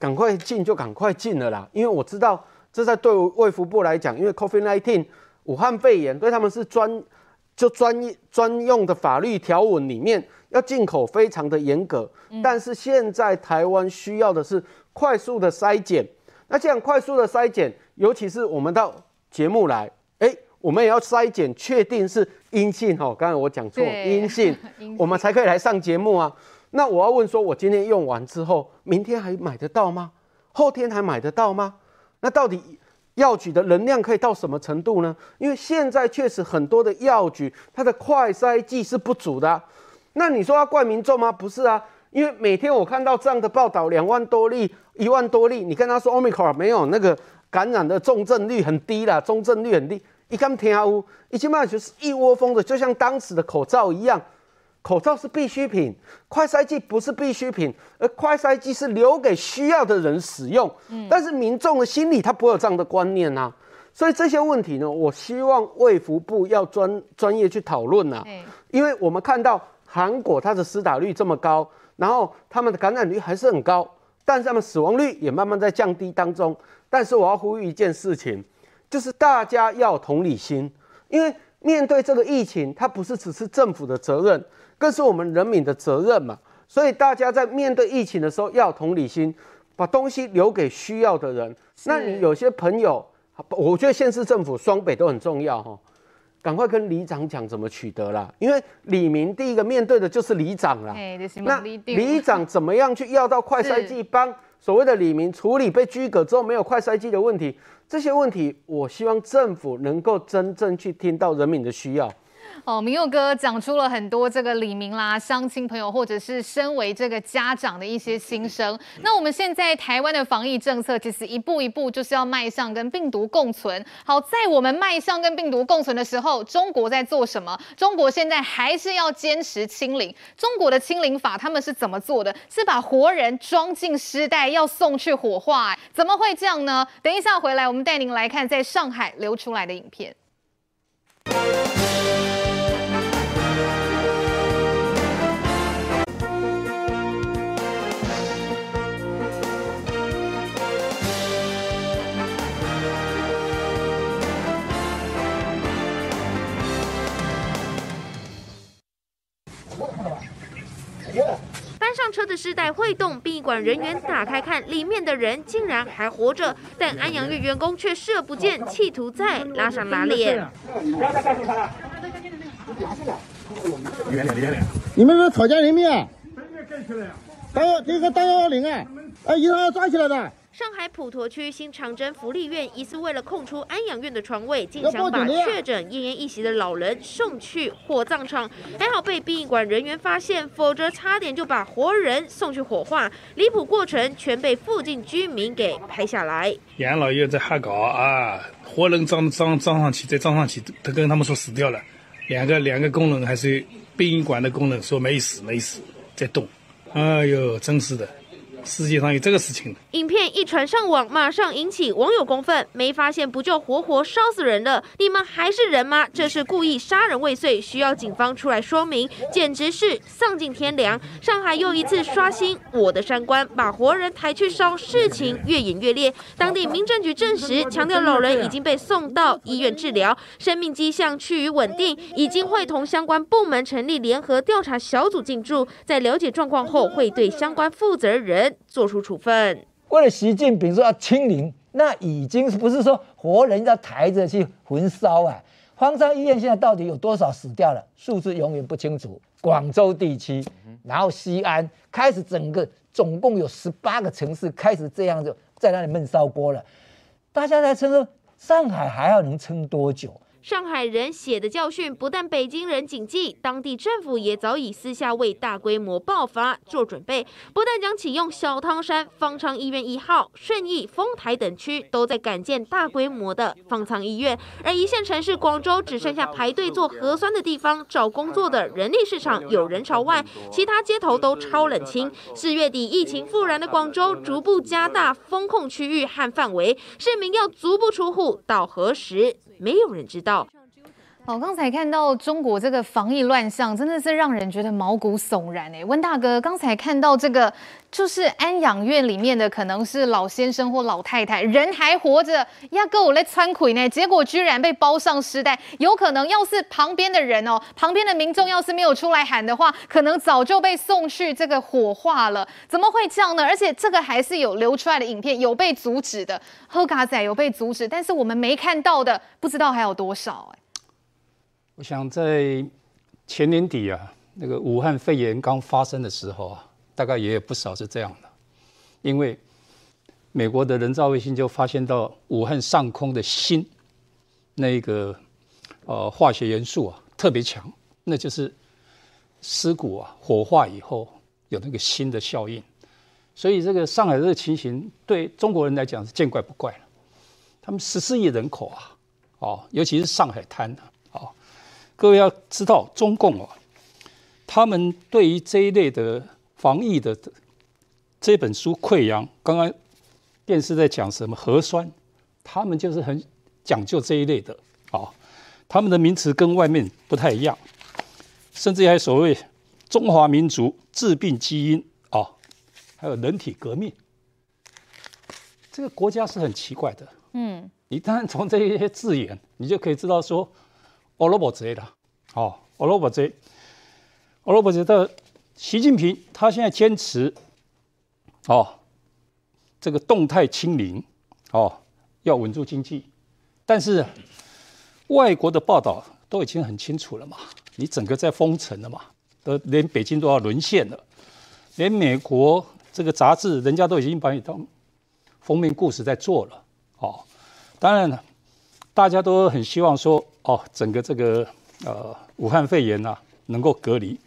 赶快进就赶快进了啦，因为我知道这在对卫福部来讲，因为 COVID-19 武汉肺炎对他们是专就专专用的法律条文里面要进口非常的严格，但是现在台湾需要的是快速的筛检，那这样快速的筛检，尤其是我们到节目来，哎，我们也要筛检确定是阴性。哦，刚才我讲错 阴性，我们才可以来上节目啊。那我要问说，我今天用完之后，明天还买得到吗？后天还买得到吗？那到底药局的能量可以到什么程度呢？因为现在确实很多的药局，它的快筛剂是不足的。那你说要怪民众吗？不是啊，因为每天我看到这样的报道，两万多例、一万多例，你跟他说 Omicron 没有那个感染的重症率很低啦，重症率很低，一刚听乌，一起码就是一窝蜂的，就像当时的口罩一样，口罩是必需品，快筛剂不是必需品，而快筛剂是留给需要的人使用。嗯，但是民众的心里他不会有这样的观念呐、啊，所以这些问题呢，我希望卫福部要专专业去讨论呐，因为我们看到韩国它的施打率这么高。然后他们的感染率还是很高，但是他们死亡率也慢慢在降低当中。但是我要呼吁一件事情，就是大家要同理心，因为面对这个疫情，它不是只是政府的责任，更是我们人民的责任嘛。所以大家在面对疫情的时候要同理心，把东西留给需要的人。那你有些朋友，我觉得县市政府双北都很重要哈。赶快跟里长讲怎么取得啦，因为李明第一个面对的就是里长啦。那里长怎么样去要到快筛剂，帮所谓的李明处理被拘格之后没有快筛剂的问题？这些问题，我希望政府能够真正去听到人民的需要。哦，明佑哥讲出了很多这个李明啦、乡亲朋友，或者是身为这个家长的一些心声。那我们现在台湾的防疫政策，其实一步一步就是要迈向跟病毒共存。好，在我们迈向跟病毒共存的时候，中国在做什么？中国现在还是要坚持清零。中国的清零法他们是怎么做的？是把活人装进尸袋要送去火化？怎么会这样呢？等一下回来，我们带您来看在上海流出来的影片。搬上车的尸袋会动，殡仪馆人员打开看，里面的人竟然还活着，但安阳院员工却视而不见，企图再拉上拉链。你们是草菅人命啊？打幺，这个打幺幺零啊！哎，一定要抓起来的。上海普陀区新长征福利院疑似为了空出安养院的床位，竟想把确诊奄奄一息的老人送去火葬场，还好被殡仪馆人员发现，否则差点就把活人送去火化。离谱过程全被附近居民给拍下来。养老院在瞎搞啊！活人装装装上去，再装上去，他跟他们说死掉了。两个两个工人还是殡仪馆的工人说没死没死，在动。哎呦，真是的。世界上有这个事情。影片一传上网，马上引起网友公愤。没发现不就活活烧死人了？你们还是人吗？这是故意杀人未遂，需要警方出来说明。简直是丧尽天良！上海又一次刷新我的三观，把活人抬去烧，事情越演越烈。当地民政局证实，强调老人已经被送到医院治疗，生命迹象趋于稳定，已经会同相关部门成立联合调查小组进驻，在了解状况后，会对相关负责人。做出处分。为了习近平说要清零，那已经不是说活人要抬着去焚烧啊。方舱医院现在到底有多少死掉了？数字永远不清楚。广州地区，然后西安开始整个总共有十八个城市开始这样就在那里闷烧锅了。大家在称说，上海还要能撑多久？上海人血的教训，不但北京人谨记，当地政府也早已私下为大规模爆发做准备。不但将启用小汤山、方舱医院一号、顺义、丰台等区都在赶建大规模的方舱医院，而一线城市广州只剩下排队做核酸的地方，找工作的人力市场有人潮外，其他街头都超冷清。四月底疫情复燃的广州，逐步加大封控区域和范围，市民要足不出户到何时？没有人知道。好，刚才看到中国这个防疫乱象，真的是让人觉得毛骨悚然哎。温大哥，刚才看到这个，就是安养院里面的可能是老先生或老太太，人还活着，压根我来搀亏呢，结果居然被包上尸袋。有可能要是旁边的人哦，旁边的民众要是没有出来喊的话，可能早就被送去这个火化了。怎么会这样呢？而且这个还是有流出来的影片，有被阻止的，喝咖仔有被阻止，但是我们没看到的，不知道还有多少哎。我想在前年底啊，那个武汉肺炎刚发生的时候啊，大概也有不少是这样的，因为美国的人造卫星就发现到武汉上空的氢那个呃化学元素啊特别强，那就是尸骨啊火化以后有那个新的效应。所以这个上海这个情形对中国人来讲是见怪不怪了。他们十四亿人口啊，哦，尤其是上海滩啊，各位要知道中共啊，他们对于这一类的防疫的这本书《溃疡》，刚刚电视在讲什么核酸，他们就是很讲究这一类的啊，哦，他们的名词跟外面不太一样，甚至还所谓中华民族致病基因啊。还有人体革命，这个国家是很奇怪的。嗯，你当然从这些字眼，你就可以知道说，欧罗巴贼的，哦，欧罗巴贼，欧罗巴贼的习近平，他现在坚持，哦，这个动态清零，哦，要稳住经济，但是外国的报道都已经很清楚了嘛，你整个在封城了嘛，都连北京都要沦陷了，连美国。这个杂志人家都已经把你当封面故事在做了，哦，当然了，大家都很希望说，哦，整个这个呃武汉肺炎呐、啊、能够隔离。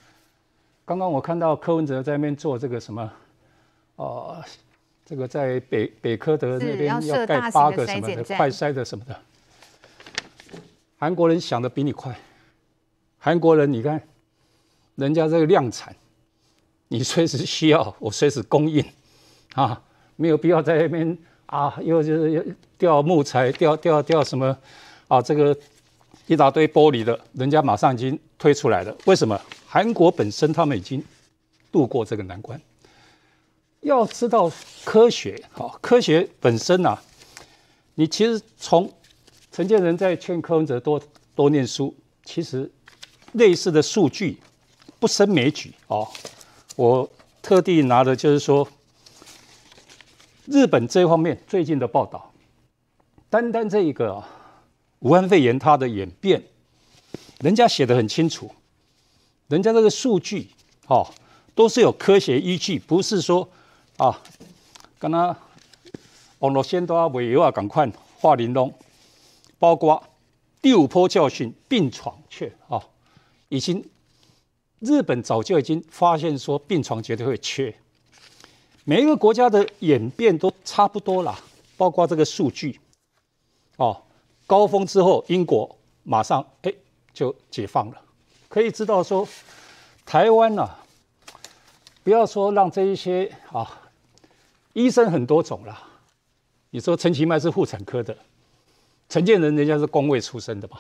刚刚我看到柯文哲在那边做这个什么，呃，这个在北北科德那边要盖八个什么的快筛的什么的，韩国人想的比你快，韩国人你看，人家这个量产。你随时需要，我随时供应，啊，没有必要在那边啊，又就是调木材，调调调什么啊，这个一大堆玻璃的，人家马上已经推出来了。为什么？韩国本身他们已经度过这个难关。要知道科学，好，科学本身呐、啊，你其实从陈建仁在劝柯文哲多多念书，其实类似的数据不胜枚举哦。我特地拿的就是说，日本这方面最近的报道，单单这一个啊武汉肺炎它的演变，人家写的很清楚，人家这个数据哦都是有科学依据，不是说啊，跟他网络先都要尾油啊，赶快画玲珑，包括第五波教训，病床缺啊，已经。日本早就已经发现说病床绝对会缺，每一个国家的演变都差不多啦，包括这个数据，哦，高峰之后英国马上哎就解放了，可以知道说台湾呐，不要说让这一些啊医生很多种啦，你说陈其迈是妇产科的，陈建仁人家是公卫出身的嘛，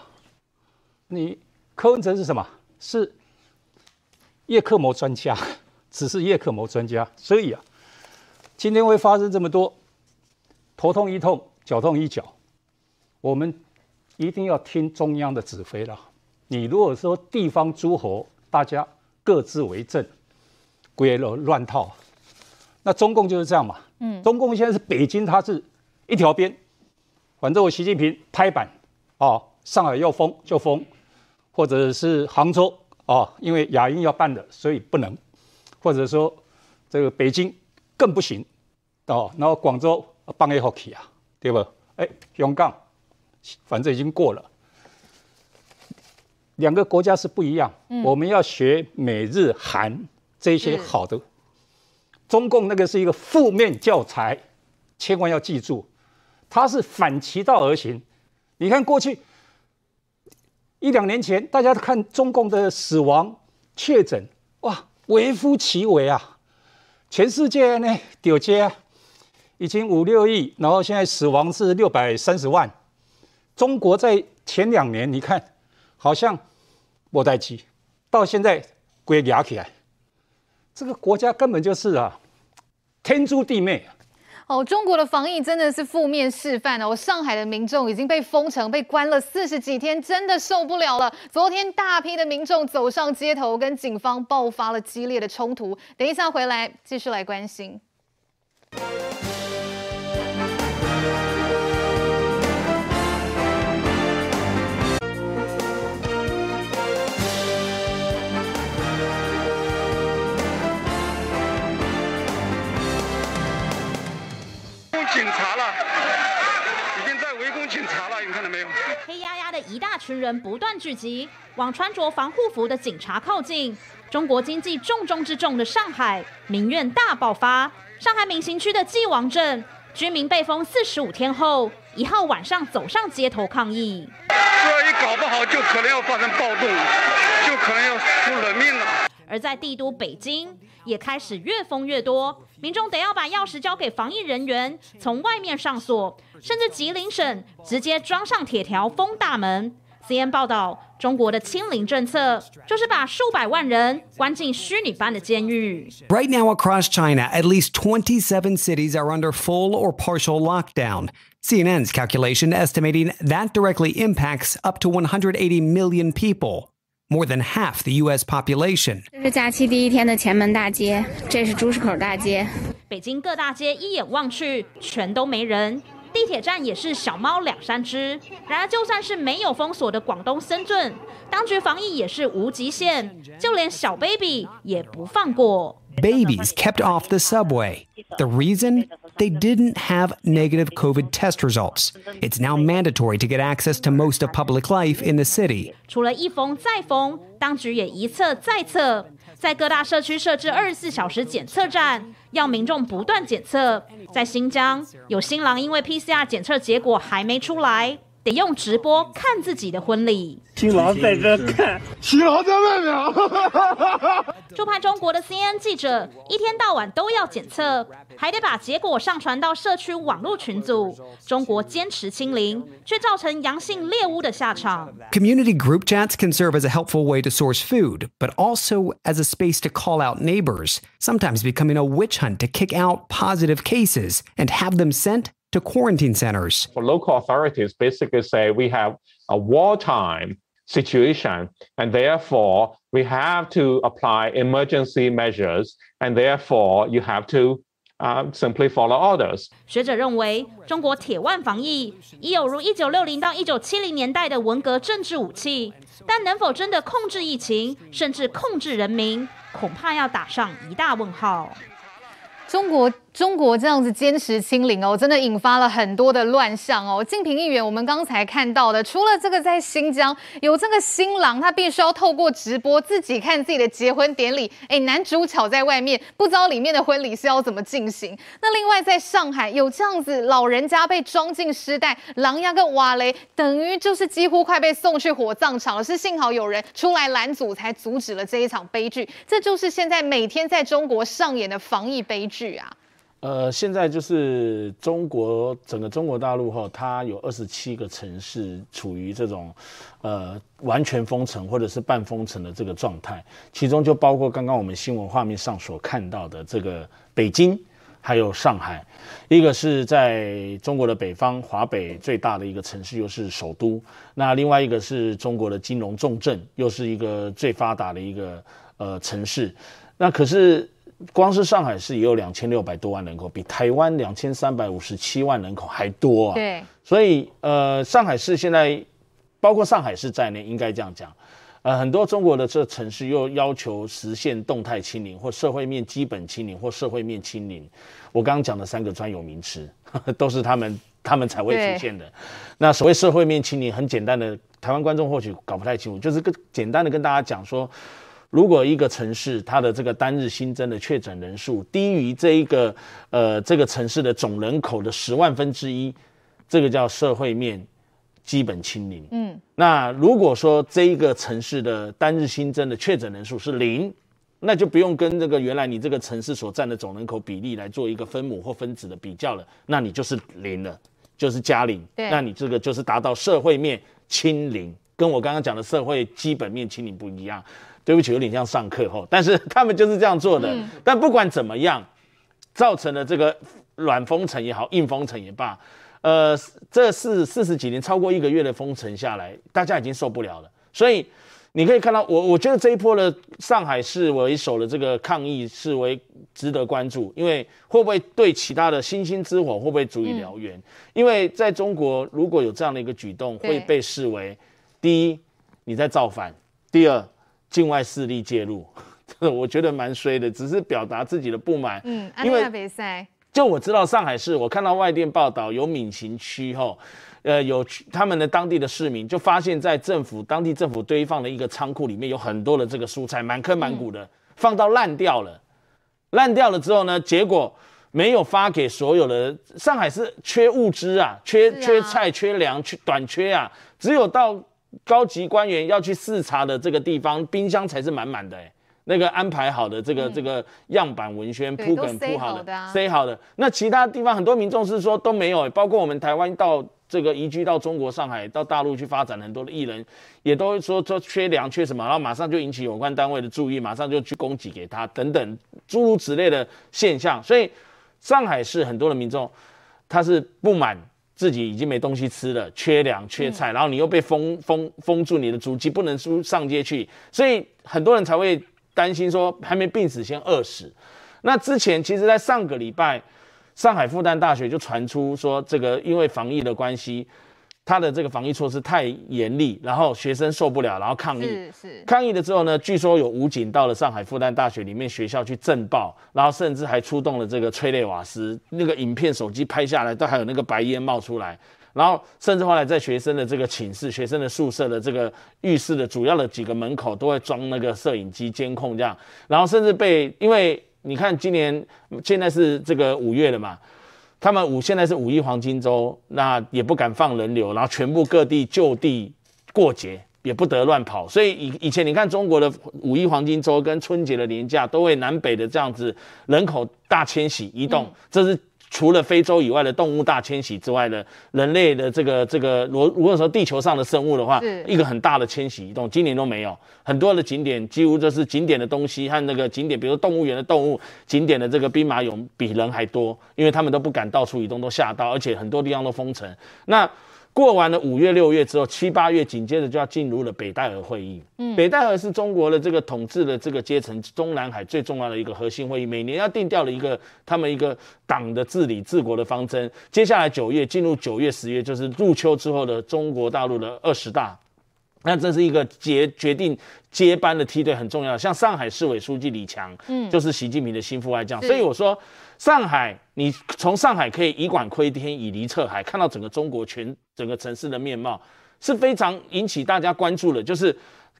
你柯文哲是什么？是。叶克膜专家，只是叶克膜专家，所以啊，今天会发生这么多头痛医痛，脚痛医脚，我们一定要听中央的指挥了。你如果说地方诸侯大家各自为政，归了乱套，那中共就是这样嘛。嗯，中共现在是北京，它是一条边，反正我习近平拍板，哦，上海要封就封，或者是杭州。哦，因为亚运要办的，所以不能，或者说这个北京更不行，哦，然后广州帮一口气啊，对不？哎，香港反正已经过了，两个国家是不一样，嗯、我们要学美日韩这些好的，嗯、中共那个是一个负面教材，千万要记住，它是反其道而行，你看过去。一两年前，大家看中共的死亡确诊，哇，微乎其微啊！全世界呢，丢街已经五六亿，然后现在死亡是六百三十万。中国在前两年，你看好像没代志，到现在鬼牙起来，这个国家根本就是啊，天诛地灭。哦，中国的防疫真的是负面示范哦！上海的民众已经被封城、被关了四十几天，真的受不了了。昨天大批的民众走上街头，跟警方爆发了激烈的冲突。等一下回来继续来关心。警察了，已经在围攻警察了，你看到没有？黑压压的一大群人不断聚集，往穿着防护服的警察靠近。中国经济重中之重的上海，民怨大爆发。上海闵行区的纪王镇居民被封四十五天后，一号晚上走上街头抗议。这一搞不好，就可能要发生暴动，就可能要出人命了。而在帝都北京，也开始越封越多，民众得要把钥匙交给防疫人员，从外面上锁，甚至吉林省直接装上铁条封大门。CNN 报道，中国的清零政策就是把数百万人关进虚拟般的监狱。Right now across China, at least 27 cities are under full or partial lockdown. CNN's calculation estimating that directly impacts up to 180 million people, more than half the U.S. population. 这是假期第一天的前门大街，这是朱市口大街。北京各大街一眼望去，全都没人。地铁站也是小猫两三只。然而，就算是没有封锁的广东深圳，当局防疫也是无极限，就连小 baby 也不放过。Babies kept off the subway. The reason? They didn't have negative COVID test results. It's now mandatory to get access to most of public life in the city. 除了一封再封，当局也一测再测。在各大社区设置二十四小时检测站，要民众不断检测。在新疆，有新郎因为 PCR 检测结果还没出来，得用直播看自己的婚礼。新郎在这看，新郎在外面。驻派中国的 CNN 记者一天到晚都要检测，还得把结果上传到社区网络群组。中国坚持清零，却造成阳性猎巫的下场。Community group chats can serve as a helpful way to source food, but also as a space to call out neighbors, sometimes becoming a witch hunt to kick out positive cases and have them sent to quarantine centers. For local authorities basically say we have a wartime situation, and therefore we have to apply emergency measures, and therefore you have to um, simply follow orders. 学者认为，中国铁腕防疫已有如一九六零到一九七零年代的文革政治武器，但能否真的控制疫情，甚至控制人民，恐怕要打上一大问号。中国。 中国这样子坚持清零哦，真的引发了很多的乱象哦。竞评议员，我们刚才看到的，除了这个在新疆有这个新郎，他必须要透过直播自己看自己的结婚典礼，哎，男主角在外面不知道里面的婚礼是要怎么进行。那另外在上海有这样子老人家被装进尸袋，狼牙跟瓦雷，等于就是几乎快被送去火葬场了。是幸好有人出来拦阻，才阻止了这一场悲剧。这就是现在每天在中国上演的防疫悲剧啊。呃，现在就是中国整个中国大陆哈，它有二十七个城市处于这种呃完全封城或者是半封城的这个状态，其中就包括刚刚我们新闻画面上所看到的这个北京，还有上海，一个是在中国的北方华北最大的一个城市，又是首都，那另外一个是中国的金融重镇，又是一个最发达的一个呃城市，那可是。光是上海市也有两千六百多万人口，比台湾两千三百五十七万人口还多啊！对，所以呃，上海市现在包括上海市在内，应该这样讲，呃，很多中国的这城市又要求实现动态清零，或社会面基本清零，或社会面清零。我刚刚讲的三个专有名词，都是他们他们才会出现的。那所谓社会面清零，很简单的，台湾观众或许搞不太清楚，就是跟简单的跟大家讲说。如果一个城市它的这个单日新增的确诊人数低于这一个呃这个城市的总人口的十万分之一，这个叫社会面基本清零。嗯，那如果说这一个城市的单日新增的确诊人数是零，那就不用跟这个原来你这个城市所占的总人口比例来做一个分母或分子的比较了，那你就是零了，就是加零。对，那你这个就是达到社会面清零，跟我刚刚讲的社会基本面清零不一样。对不起，有点像上课吼，但是 他们就是这样做的。嗯、但不管怎么样，造成了这个软封城也好，硬封城也罢，呃，这四四十几年超过一个月的封城下来，大家已经受不了了。所以你可以看到，我我觉得这一波的上海市为首的这个抗议是为值得关注，因为会不会对其他的星星之火会不会足以燎原？嗯、因为在中国，如果有这样的一个举动，会被视为第一你在造反，第二。境外势力介入，我觉得蛮衰的，只是表达自己的不满。嗯，因为就我知道上海市，我看到外电报道有闵行区吼，呃，有他们的当地的市民就发现，在政府当地政府堆放的一个仓库里面有很多的这个蔬菜，满坑满谷的，放到烂掉了。烂掉了之后呢，结果没有发给所有的。上海是缺物资啊，缺缺菜、缺粮、缺短缺啊，只有到高级官员要去视察的这个地方，冰箱才是满满的、欸。那个安排好的这个、嗯、这个样板文宣铺梗铺好的，塞好的。那其他地方很多民众是说都没有、欸，包括我们台湾到这个移居到中国上海到大陆去发展很多的艺人，也都说说缺粮缺什么，然后马上就引起有关单位的注意，马上就去供给给他等等诸如此类的现象。所以上海市很多的民众他是不满自己已经没东西吃了，缺粮缺菜，嗯、然后你又被封封封住你的足迹，不能出上街去，所以很多人才会。担心说还没病死先饿死，那之前其实，在上个礼拜，上海复旦大学就传出说，这个因为防疫的关系，他的这个防疫措施太严厉，然后学生受不了，然后抗议。是是。抗议了之后呢，据说有武警到了上海复旦大学里面学校去镇暴，然后甚至还出动了这个催泪瓦斯，那个影片手机拍下来都还有那个白烟冒出来。然后甚至后来在学生的这个寝室、学生的宿舍的这个浴室的主要的几个门口都会装那个摄影机监控这样，然后甚至被因为你看今年现在是这个五月了嘛，他们五现在是五一黄金周，那也不敢放人流，然后全部各地就地过节也不得乱跑，所以以以前你看中国的五一黄金周跟春节的年假都会南北的这样子人口大迁徙移动，这是。除了非洲以外的动物大迁徙之外呢，人类的这个这个，如如果说地球上的生物的话，一个很大的迁徙移动，今年都没有。很多的景点几乎就是景点的东西和那个景点，比如动物园的动物，景点的这个兵马俑比人还多，因为他们都不敢到处移动，都吓到，而且很多地方都封城。那过完了五月、六月之后，七八月紧接着就要进入了北戴河会议。嗯，北戴河是中国的这个统治的这个阶层，中南海最重要的一个核心会议，每年要定调的一个他们一个党的治理治国的方针。接下来九月进入九月、十月，就是入秋之后的中国大陆的二十大。那这是一个决决定接班的梯队很重要，像上海市委书记李强，嗯，就是习近平的心腹爱将。所以我说，上海，你从上海可以以管窥天，以离测海，看到整个中国全整个城市的面貌，是非常引起大家关注的。就是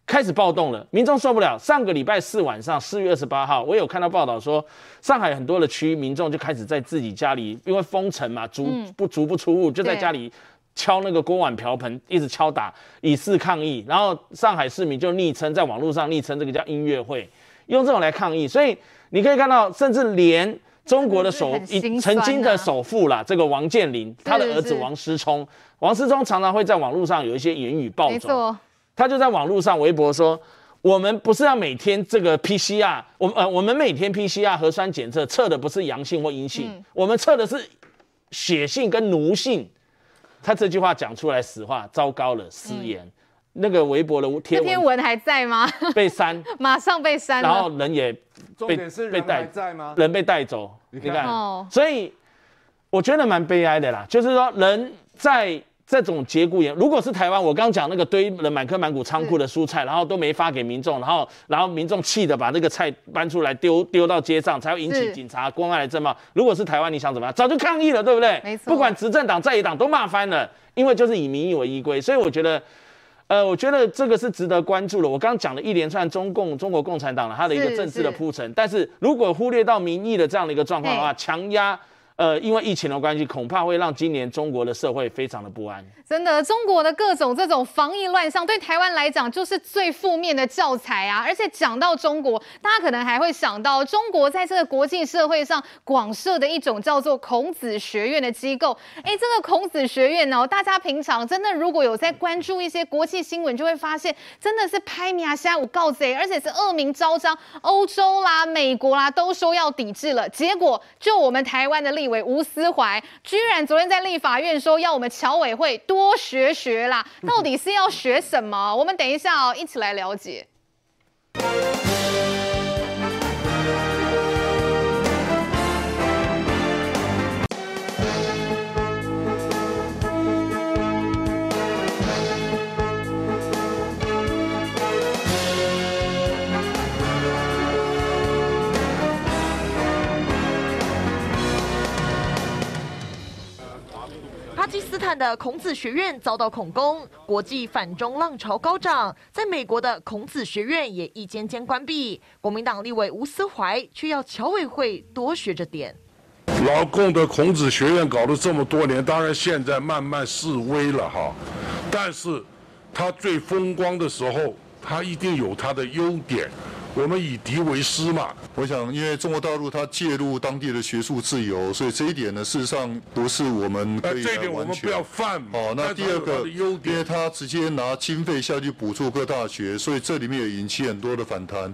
开始暴动了，民众受不了。上个礼拜四晚上，四月二十八号，我有看到报道说，上海很多的区民众就开始在自己家里，因为封城嘛，足不足不出户，就在家里。敲那个锅碗瓢盆，一直敲打，以示抗议。然后上海市民就昵称，在网络上昵称这个叫音乐会，用这种来抗议。所以你可以看到，甚至连中国的首一曾经的首富啦，这个王健林，他的儿子王思聪，王思聪常常会在网络上有一些言语暴走。他就在网络上微博说：“我们不是要每天这个 PCR，我们呃我们每天 PCR 核酸检测测的不是阳性或阴性，我们测的是血性跟奴性。”他这句话讲出来实话，糟糕了，失言。嗯、那个微博的贴文，贴文还在吗？被删，马上被删。然后人也被重点是人还在吗？人被带走，你看，你看哦、所以我觉得蛮悲哀的啦。就是说，人在。这种节骨眼，如果是台湾，我刚刚讲那个堆了满坑满谷仓库的蔬菜，然后都没发给民众，然后然后民众气的把那个菜搬出来丢丢到街上，才会引起警察公安来侦办。如果是台湾，你想怎么样？早就抗议了，对不对？没错。不管执政党在野党都骂翻了，因为就是以民意为依归。所以我觉得，呃，我觉得这个是值得关注的。我刚刚讲了一连串中共中国共产党的它的一个政治的铺陈，但是如果忽略到民意的这样的一个状况的话，强压。呃，因为疫情的关系，恐怕会让今年中国的社会非常的不安。真的，中国的各种这种防疫乱象，对台湾来讲就是最负面的教材啊！而且讲到中国，大家可能还会想到，中国在这个国际社会上广设的一种叫做孔子学院的机构。哎，这个孔子学院呢，大家平常真的如果有在关注一些国际新闻，就会发现真的是拍马虾我告贼，而且是恶名昭彰，欧洲啦、美国啦都说要抵制了，结果就我们台湾的立委吴思怀，居然昨天在立法院说要我们侨委会多。多学学啦，到底是要学什么？我们等一下哦，一起来了解。巴基斯坦的孔子学院遭到恐攻，国际反中浪潮高涨，在美国的孔子学院也一间间关闭。国民党立委吴思怀却要侨委会多学着点。老共的孔子学院搞了这么多年，当然现在慢慢式微了哈，但是他最风光的时候，他一定有他的优点。我们以敌为师嘛。我想，因为中国大陆它介入当地的学术自由，所以这一点呢，事实上不是我们可以来完全。这一点我们不要犯。哦，那第二个，因为他直接拿经费下去补助各大学，所以这里面也引起很多的反弹。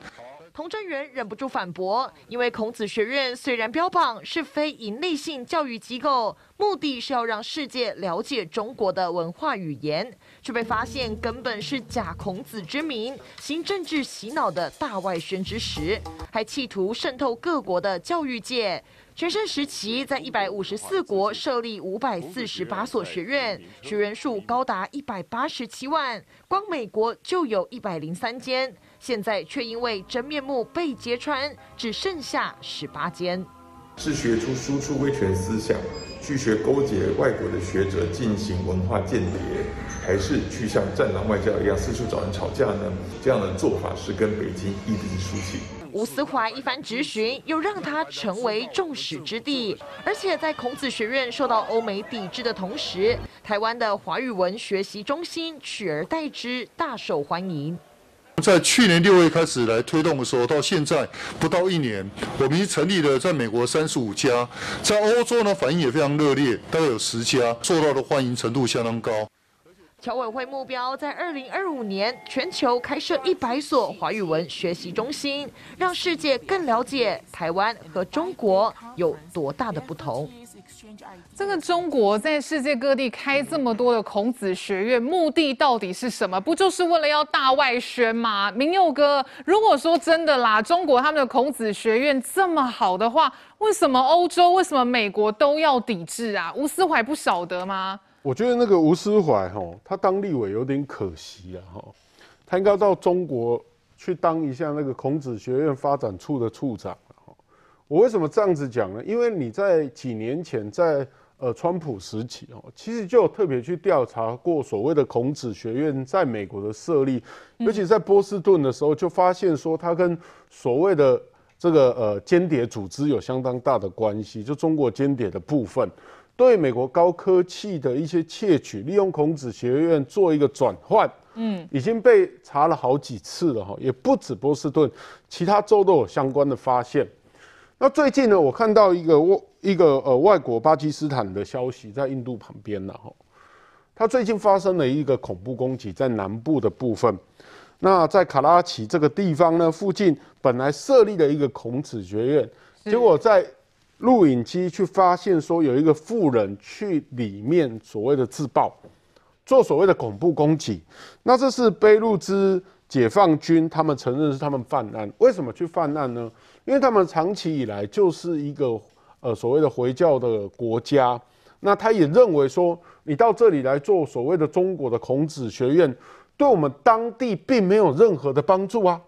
童振源忍不住反驳，因为孔子学院虽然标榜是非营利性教育机构，目的是要让世界了解中国的文化语言，却被发现根本是假孔子之名，行政治洗脑的大外宣之实，还企图渗透各国的教育界。全盛时期，在一百五十四国设立五百四十八所学院，学员数高达一百八十七万，光美国就有一百零三间。现在却因为真面目被揭穿，只剩下十八间。是学出输出威权思想，拒绝勾结外国的学者进行文化间谍，还是去像战狼外交一样四处找人吵架呢？这样的做法是跟北京一笔书气。吴思怀一番质询，又让他成为众矢之的。而且在孔子学院受到欧美抵制的同时，台湾的华语文学习中心取而代之，大受欢迎。在去年六月开始来推动的时候，到现在不到一年，我们已经成立了在美国三十五家，在欧洲呢反应也非常热烈，大概有十家，受到的欢迎程度相当高。侨委会目标在二零二五年全球开设一百所华语文学习中心，让世界更了解台湾和中国有多大的不同。这个中国在世界各地开这么多的孔子学院，目的到底是什么？不就是为了要大外宣吗？明佑哥，如果说真的啦，中国他们的孔子学院这么好的话，为什么欧洲、为什么美国都要抵制啊？吴思怀不晓得吗？我觉得那个吴思怀哈，他当立委有点可惜啊哈，他应该到中国去当一下那个孔子学院发展处的处长。我为什么这样子讲呢？因为你在几年前在呃川普时期哦，其实就有特别去调查过所谓的孔子学院在美国的设立，尤其在波士顿的时候，就发现说它跟所谓的这个呃间谍组织有相当大的关系，就中国间谍的部分，对美国高科技的一些窃取，利用孔子学院做一个转换，嗯，已经被查了好几次了哈，也不止波士顿，其他州都有相关的发现。那最近呢，我看到一个外一个呃外国巴基斯坦的消息，在印度旁边呢，哈，他最近发生了一个恐怖攻击，在南部的部分。那在卡拉奇这个地方呢，附近本来设立了一个孔子学院，结果在录影机去发现说，有一个富人去里面所谓的自爆，做所谓的恐怖攻击。那这是卑路支解放军他们承认是他们犯案，为什么去犯案呢？因为他们长期以来就是一个呃所谓的回教的国家，那他也认为说，你到这里来做所谓的中国的孔子学院，对我们当地并没有任何的帮助啊。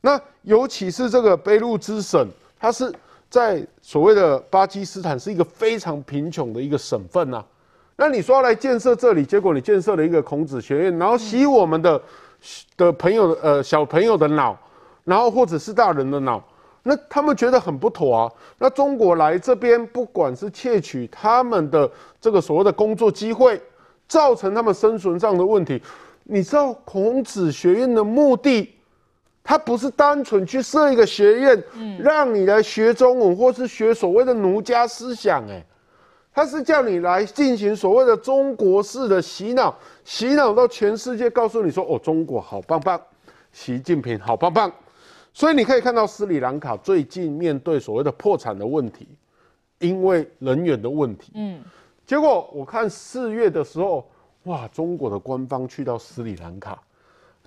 那尤其是这个俾路支省，它是在所谓的巴基斯坦是一个非常贫穷的一个省份呐。那你说要来建设这里，结果你建设了一个孔子学院，然后洗我们的的朋友呃小朋友的脑，然后或者是大人的脑。那他们觉得很不妥啊！那中国来这边，不管是窃取他们的这个所谓的工作机会，造成他们生存上的问题。你知道孔子学院的目的，它不是单纯去设一个学院，让你来学中文或是学所谓的儒家思想，哎，它是叫你来进行所谓的中国式的洗脑，洗脑到全世界，告诉你说哦，中国好棒棒，习近平好棒棒。所以你可以看到斯里兰卡最近面对所谓的破产的问题，因为人员的问题。嗯，结果我看四月的时候，哇，中国的官方去到斯里兰卡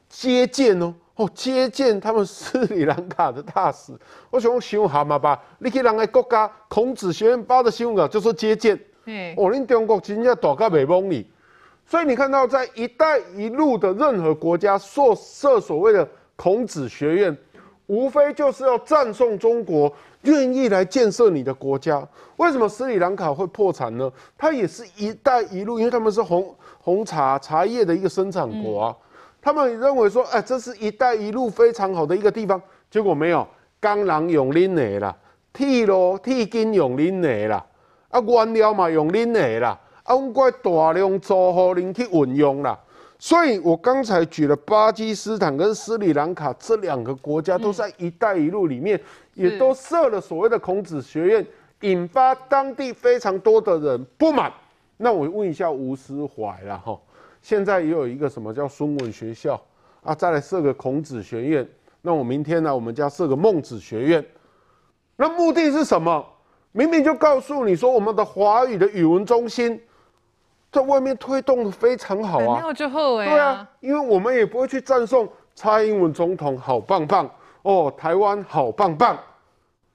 接见哦，哦，接见他们斯里兰卡的大使。我想想好嘛吧，你去人家国家孔子学院发的新闻稿就说接见。嗯，哦，你中国真正大到袂懵你。所以你看到在“一带一路”的任何国家设设所谓的孔子学院。无非就是要赞颂中国愿意来建设你的国家。为什么斯里兰卡会破产呢？它也是一带一路，因为他们是红红茶茶叶的一个生产国啊。他们认为说，哎，这是一带一路非常好的一个地方，结果没有，钢人用恁的啦，铁路铁筋用恁的啦，啊，原料嘛用恁的啦，啊，我怪大量做好恁去运用啦。所以我刚才举了巴基斯坦跟斯里兰卡这两个国家，都在“一带一路”里面，也都设了所谓的孔子学院，引发当地非常多的人不满。那我问一下吴思怀了哈，现在也有一个什么叫孙文学校啊，再来设个孔子学院，那我明天呢，我们家设个孟子学院，那目的是什么？明明就告诉你说，我们的华语的语文中心。在外面推动的非常好啊。对啊，因为我们也不会去赞颂蔡英文总统好棒棒哦，台湾好棒棒。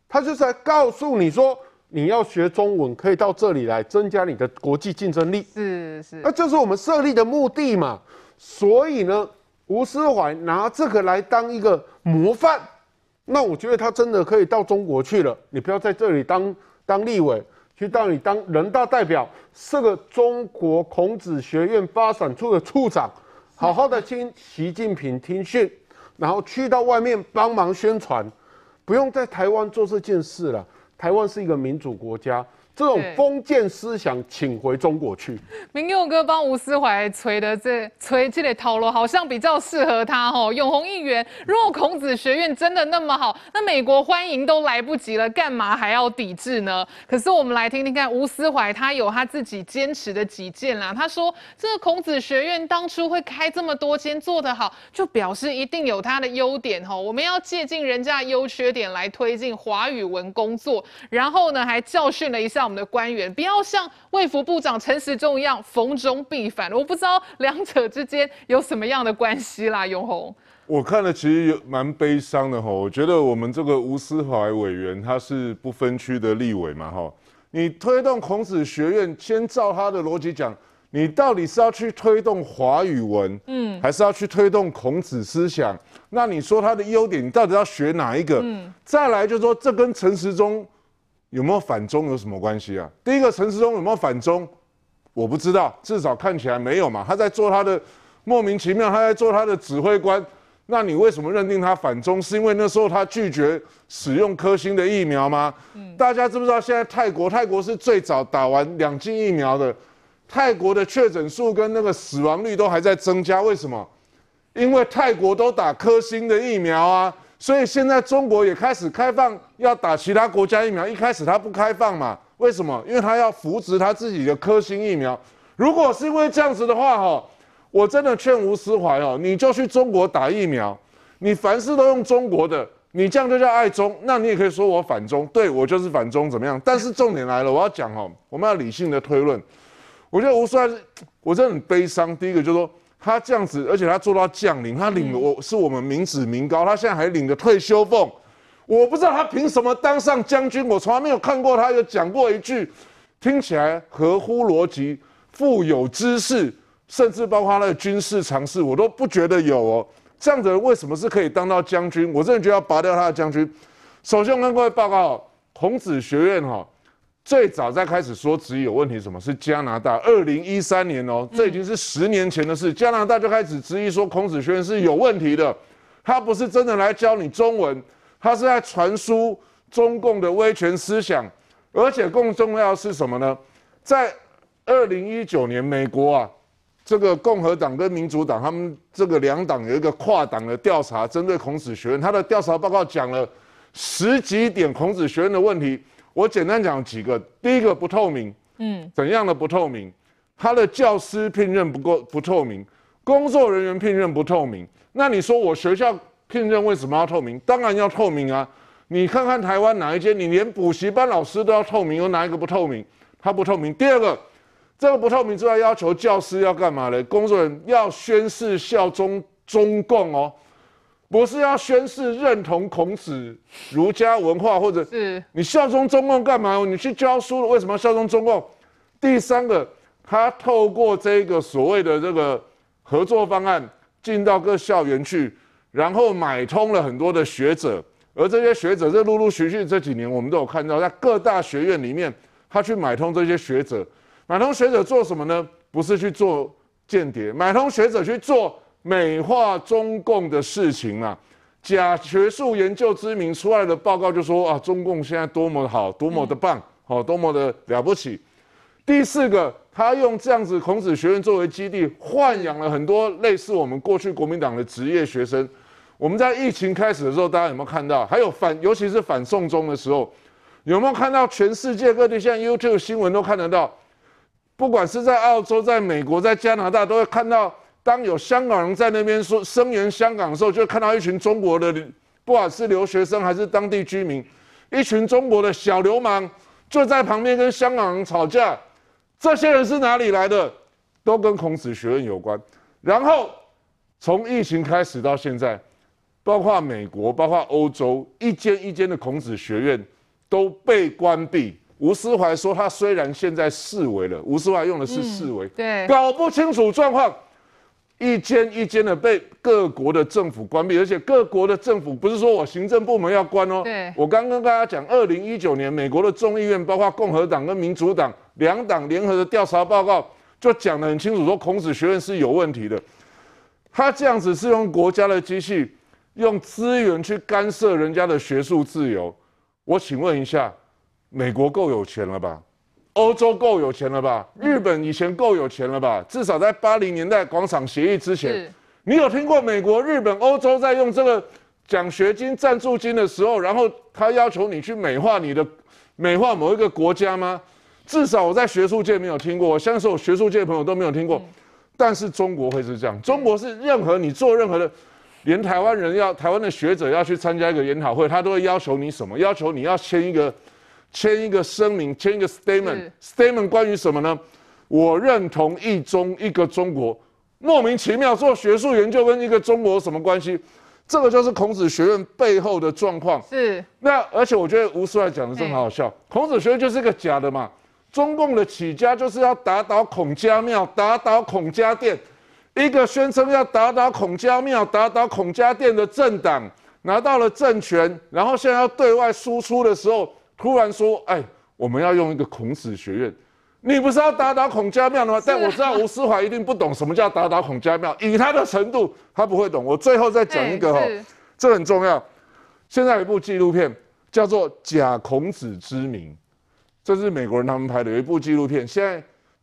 他就是在告诉你说，你要学中文，可以到这里来增加你的国际竞争力。是是，那就是我们设立的目的嘛。所以呢，吴思怀拿这个来当一个模范，那我觉得他真的可以到中国去了。你不要在这里当当立委。去到你当人大代表，是个中国孔子学院发展处的处长，好好的听习近平听训，然后去到外面帮忙宣传，不用在台湾做这件事了。台湾是一个民主国家。这种封建思想，请回中国去。明佑哥帮吴思怀吹的这吹这类套路，好像比较适合他哦。永红议员，如果孔子学院真的那么好，那美国欢迎都来不及了，干嘛还要抵制呢？可是我们来听听看，吴思怀他有他自己坚持的己见啦。他说，这个孔子学院当初会开这么多间，做得好，就表示一定有他的优点哈。我们要借鉴人家优缺点来推进华语文工作，然后呢，还教训了一下。我们的官员不要像卫福部长陈时中一样逢中必反，我不知道两者之间有什么样的关系啦。永红，我看了其实有蛮悲伤的哈，我觉得我们这个吴思怀委员他是不分区的立委嘛哈，你推动孔子学院，先照他的逻辑讲，你到底是要去推动华语文，嗯，还是要去推动孔子思想？那你说他的优点，你到底要学哪一个？嗯，再来就是说这跟陈时中。有没有反中有什么关系啊？第一个，陈时中有没有反中？我不知道，至少看起来没有嘛。他在做他的莫名其妙，他在做他的指挥官。那你为什么认定他反中？是因为那时候他拒绝使用科兴的疫苗吗？嗯，大家知不知道现在泰国？泰国是最早打完两剂疫苗的，泰国的确诊数跟那个死亡率都还在增加。为什么？因为泰国都打科兴的疫苗啊。所以现在中国也开始开放要打其他国家疫苗，一开始他不开放嘛？为什么？因为他要扶植他自己的科兴疫苗。如果是因为这样子的话，哈，我真的劝吴思怀哦，你就去中国打疫苗，你凡事都用中国的，你这样就叫爱中。那你也可以说我反中，对，我就是反中，怎么样？但是重点来了，我要讲哦，我们要理性的推论。我觉得吴帅，我真的很悲伤。第一个就是说。他这样子，而且他做到将领，他领的我是我们民脂民膏，他现在还领着退休俸，我不知道他凭什么当上将军，我从来没有看过他有讲过一句听起来合乎逻辑、富有知识，甚至包括他的军事常识，我都不觉得有哦。这样的人为什么是可以当到将军？我真的觉得要拔掉他的将军。首先，我跟各位报告，孔子学院哈。最早在开始说质疑有问题，什么是加拿大？二零一三年哦，这已经是十年前的事。加拿大就开始质疑说孔子学院是有问题的，他不是真的来教你中文，他是在传输中共的威权思想，而且更重要的是什么呢？在二零一九年，美国啊，这个共和党跟民主党他们这个两党有一个跨党的调查，针对孔子学院，他的调查报告讲了十几点孔子学院的问题。我简单讲几个，第一个不透明，嗯，怎样的不透明？他的教师聘任不够不透明，工作人员聘任不透明。那你说我学校聘任为什么要透明？当然要透明啊！你看看台湾哪一间，你连补习班老师都要透明，有哪一个不透明？他不透明。第二个，这个不透明之外，要求教师要干嘛呢？工作人员要宣誓效忠中共哦。不是要宣誓认同孔子儒家文化，或者是你效忠中共干嘛？你去教书了，为什么要效忠中共？第三个，他透过这个所谓的这个合作方案进到各校园去，然后买通了很多的学者，而这些学者，这陆陆续续这几年，我们都有看到，在各大学院里面，他去买通这些学者，买通学者做什么呢？不是去做间谍，买通学者去做美化中共的事情啊。假学术研究之名出来的报告就说啊，中共现在多么好，多么的棒，好、哦，多么的了不起。第四个，他用这样子孔子学院作为基地，豢养了很多类似我们过去国民党的职业学生。我们在疫情开始的时候，大家有没有看到？还有反，尤其是反送中的时候，有没有看到全世界各地现在 YouTube 新闻都看得到？不管是在澳洲、在美国、在加拿大，都会看到。当有香港人在那边说声援香港的时候，就看到一群中国的，不管是留学生还是当地居民，一群中国的小流氓就在旁边跟香港人吵架。这些人是哪里来的？都跟孔子学院有关。然后从疫情开始到现在，包括美国、包括欧洲，一间一间的孔子学院都被关闭。吴思怀说，他虽然现在释围了，吴思怀用的是释围，对，搞不清楚状况。一间一间的被各国的政府关闭，而且各国的政府不是说我行政部门要关哦。对，我刚刚跟大家讲，二零一九年美国的众议院，包括共和党跟民主党两党联合的调查报告，就讲得很清楚，说孔子学院是有问题的。他这样子是用国家的机器，用资源去干涉人家的学术自由。我请问一下，美国够有钱了吧？欧洲够有钱了吧？日本以前够有钱了吧？至少在八零年代广场协议之前，你有听过美国、日本、欧洲在用这个奖学金、赞助金的时候，然后他要求你去美化你的、美化某一个国家吗？至少我在学术界没有听过，我相信我学术界的朋友都没有听过。但是中国会是这样，中国是任何你做任何的，连台湾人要台湾的学者要去参加一个研讨会，他都会要求你什么？要求你要签一个。签一个声明，签一个 statement，statement 关于什么呢？我认同一中一个中国，莫名其妙做学术研究跟一个中国有什么关系？这个就是孔子学院背后的状况。是。那而且我觉得吴思怀讲的真的好笑，孔子学院就是一个假的嘛。中共的起家就是要打倒孔家庙，打倒孔家店，一个宣称要打倒孔家庙、打倒孔家店的政党拿到了政权，然后现在要对外输出的时候。突然说：“哎，我们要用一个孔子学院，你不是要打倒孔家庙的吗？”但我知道吴思怀一定不懂什么叫打倒孔家庙，以他的程度，他不会懂。我最后再讲一个哈，这很重要。现在有一部纪录片叫做《假孔子之名》，这是美国人他们拍的有一部纪录片。现在，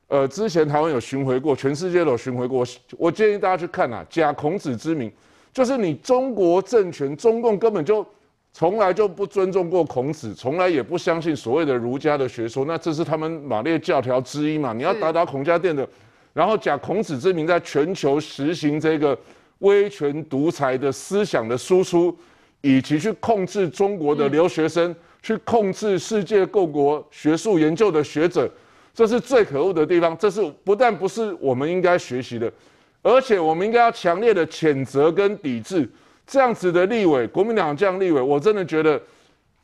呃，之前台湾有巡回过，全世界都有巡回过。我建议大家去看啊，《假孔子之名》就是你中国政权，中共根本就。从来就不尊重过孔子，从来也不相信所谓的儒家的学说，那这是他们马列教条之一嘛？你要打倒孔家店的，然后假孔子之名，在全球实行这个威权独裁的思想的输出，以及去控制中国的留学生，去控制世界各国学术研究的学者，这是最可恶的地方。这是不但不是我们应该学习的，而且我们应该要强烈的谴责跟抵制。这样子的立委，国民党这样立委，我真的觉得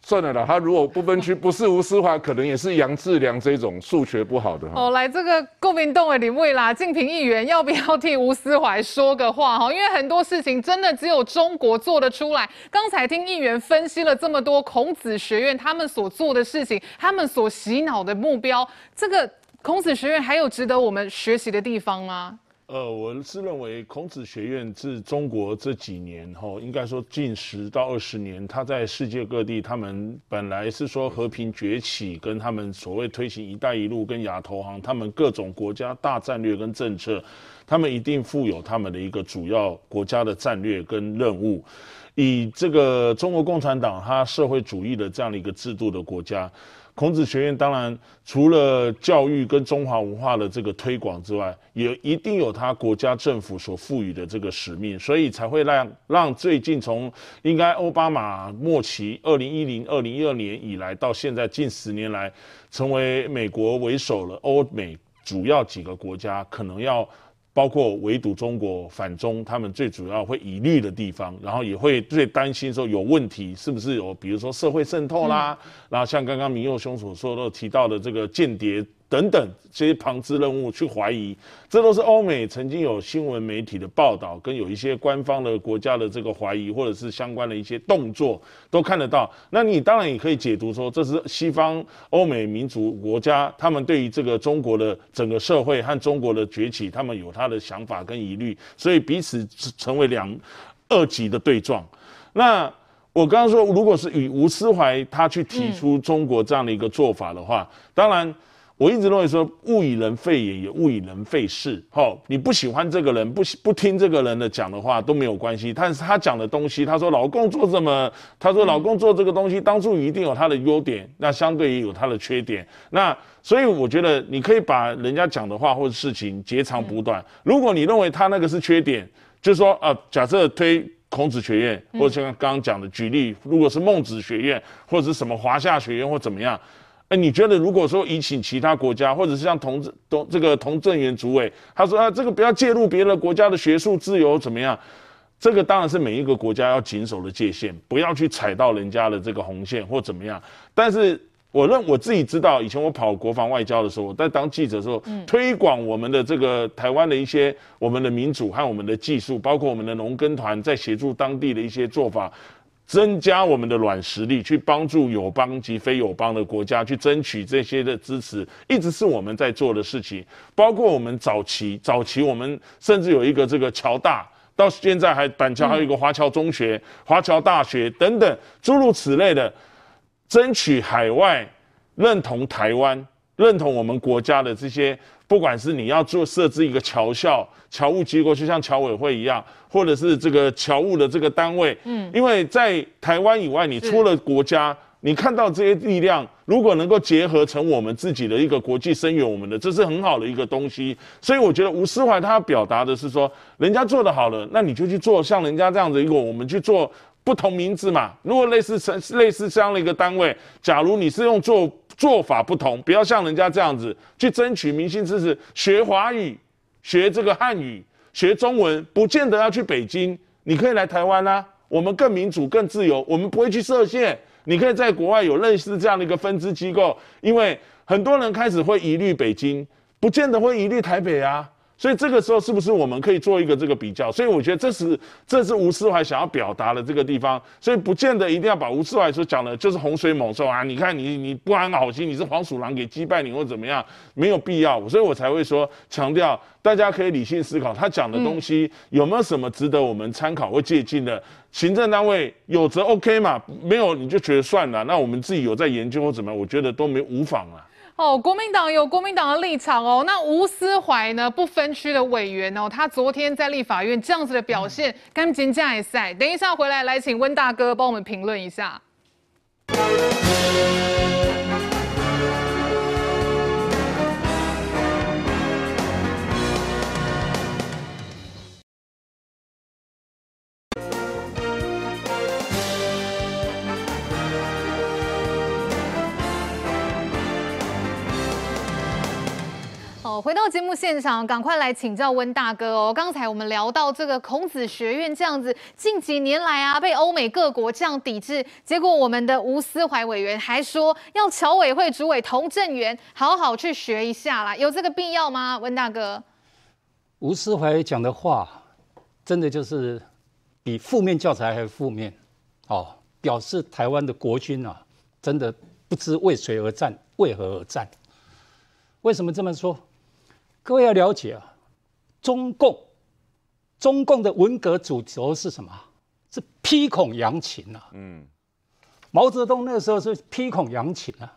算了啦。他如果不分区，不是吴思怀，可能也是杨志良这种数学不好的。哦，来这个国民党的立委啦，敬平议员要不要替吴思怀说个话哈？因为很多事情真的只有中国做得出来。刚才听议员分析了这么多孔子学院他们所做的事情，他们所洗脑的目标，这个孔子学院还有值得我们学习的地方吗？呃，我是认为孔子学院自中国这几年哈，应该说近十到二十年，他在世界各地，他们本来是说和平崛起，跟他们所谓推行“一带一路”跟亚投行，他们各种国家大战略跟政策，他们一定负有他们的一个主要国家的战略跟任务。以这个中国共产党，它社会主义的这样的一个制度的国家。孔子学院当然除了教育跟中华文化的这个推广之外，也一定有他国家政府所赋予的这个使命，所以才会让让最近从应该奥巴马末期二零一零二零一二年以来到现在近十年来，成为美国为首的欧美主要几个国家可能要。包括围堵中国、反中，他们最主要会疑虑的地方，然后也会最担心说有问题，是不是有，比如说社会渗透啦，然后像刚刚明佑兄所说的提到的这个间谍等等这些旁支任务去怀疑，这都是欧美曾经有新闻媒体的报道，跟有一些官方的国家的这个怀疑，或者是相关的一些动作都看得到。那你当然也可以解读说，这是西方欧美民主国家他们对于这个中国的整个社会和中国的崛起，他们有他的想法跟疑虑，所以彼此成为两二级的对撞。那我刚刚说，如果是以吴思怀他去提出中国这样的一个做法的话，当然我一直认为说，物以人废也，也物以人废事。好，你不喜欢这个人，不不听这个人的讲的话都没有关系。但是他讲的东西，他说老公做什么，他说老公做这个东西，当初一定有他的优点，那相对于有他的缺点。那所以我觉得你可以把人家讲的话或者事情截长补短。如果你认为他那个是缺点，就是说啊，假设推。孔子学院，或者像刚刚讲的举例，如果是孟子学院，或者是什么华夏学院或怎么样，哎，你觉得如果说引起其他国家，或者是像童董这个童正元主委，他说啊，这个不要介入别的国家的学术自由怎么样？这个当然是每一个国家要谨守的界限，不要去踩到人家的这个红线或怎么样，但是。我认我自己知道，以前我跑国防外交的时候，我在当记者的时候，推广我们的这个台湾的一些我们的民主和我们的技术，包括我们的农耕团在协助当地的一些做法，增加我们的软实力，去帮助友邦及非友邦的国家去争取这些的支持，一直是我们在做的事情。包括我们早期早期，我们甚至有一个这个侨大，到现在还板桥还有一个华侨中学、华侨大学等等诸如此类的。争取海外认同台湾、认同我们国家的这些，不管是你要做设置一个侨校、侨务机构，就像侨委会一样，或者是这个侨务的这个单位，嗯，因为在台湾以外，你出了国家，你看到这些力量，如果能够结合成我们自己的一个国际声援，我们的这是很好的一个东西。所以我觉得吴思怀他表达的是说，人家做的好了，那你就去做像人家这样子一个，我们去做。不同名字嘛，如果类似成类似这样的一个单位，假如你是用做做法不同，不要像人家这样子去争取明星支持，学华语、学这个汉语、学中文，不见得要去北京，你可以来台湾啊，我们更民主、更自由，我们不会去设限，你可以在国外有类似这样的一个分支机构，因为很多人开始会疑虑北京，不见得会疑虑台北啊。所以这个时候是不是我们可以做一个这个比较？所以我觉得这是这是吴思怀想要表达的这个地方。所以不见得一定要把吴思怀所讲的就是洪水猛兽啊！你看你你不安好心，你是黄鼠狼给击败你或怎么样，没有必要。所以我才会说强调大家可以理性思考，他讲的东西有没有什么值得我们参考或借鉴的？行政单位有则 OK 嘛，没有你就觉得算了。那我们自己有在研究或怎么样，我觉得都没无妨啊。哦，国民党有国民党的立场哦。那吴思怀呢？不分区的委员哦，他昨天在立法院这样子的表现，跟金价也赛。等一下回来，来请温大哥帮我们评论一下。回到节目现场，赶快来请教温大哥哦。刚才我们聊到这个孔子学院这样子，近几年来啊，被欧美各国这样抵制，结果我们的吴思怀委员还说要侨委会主委童振源好好去学一下啦，有这个必要吗？温大哥，吴思怀讲的话，真的就是比负面教材还负面哦，表示台湾的国军啊，真的不知为谁而战，为何而战？为什么这么说？各位要了解啊，中共，中共的文革主轴是什么？是批孔扬琴啊。嗯，毛泽东那个时候是批孔扬琴啊，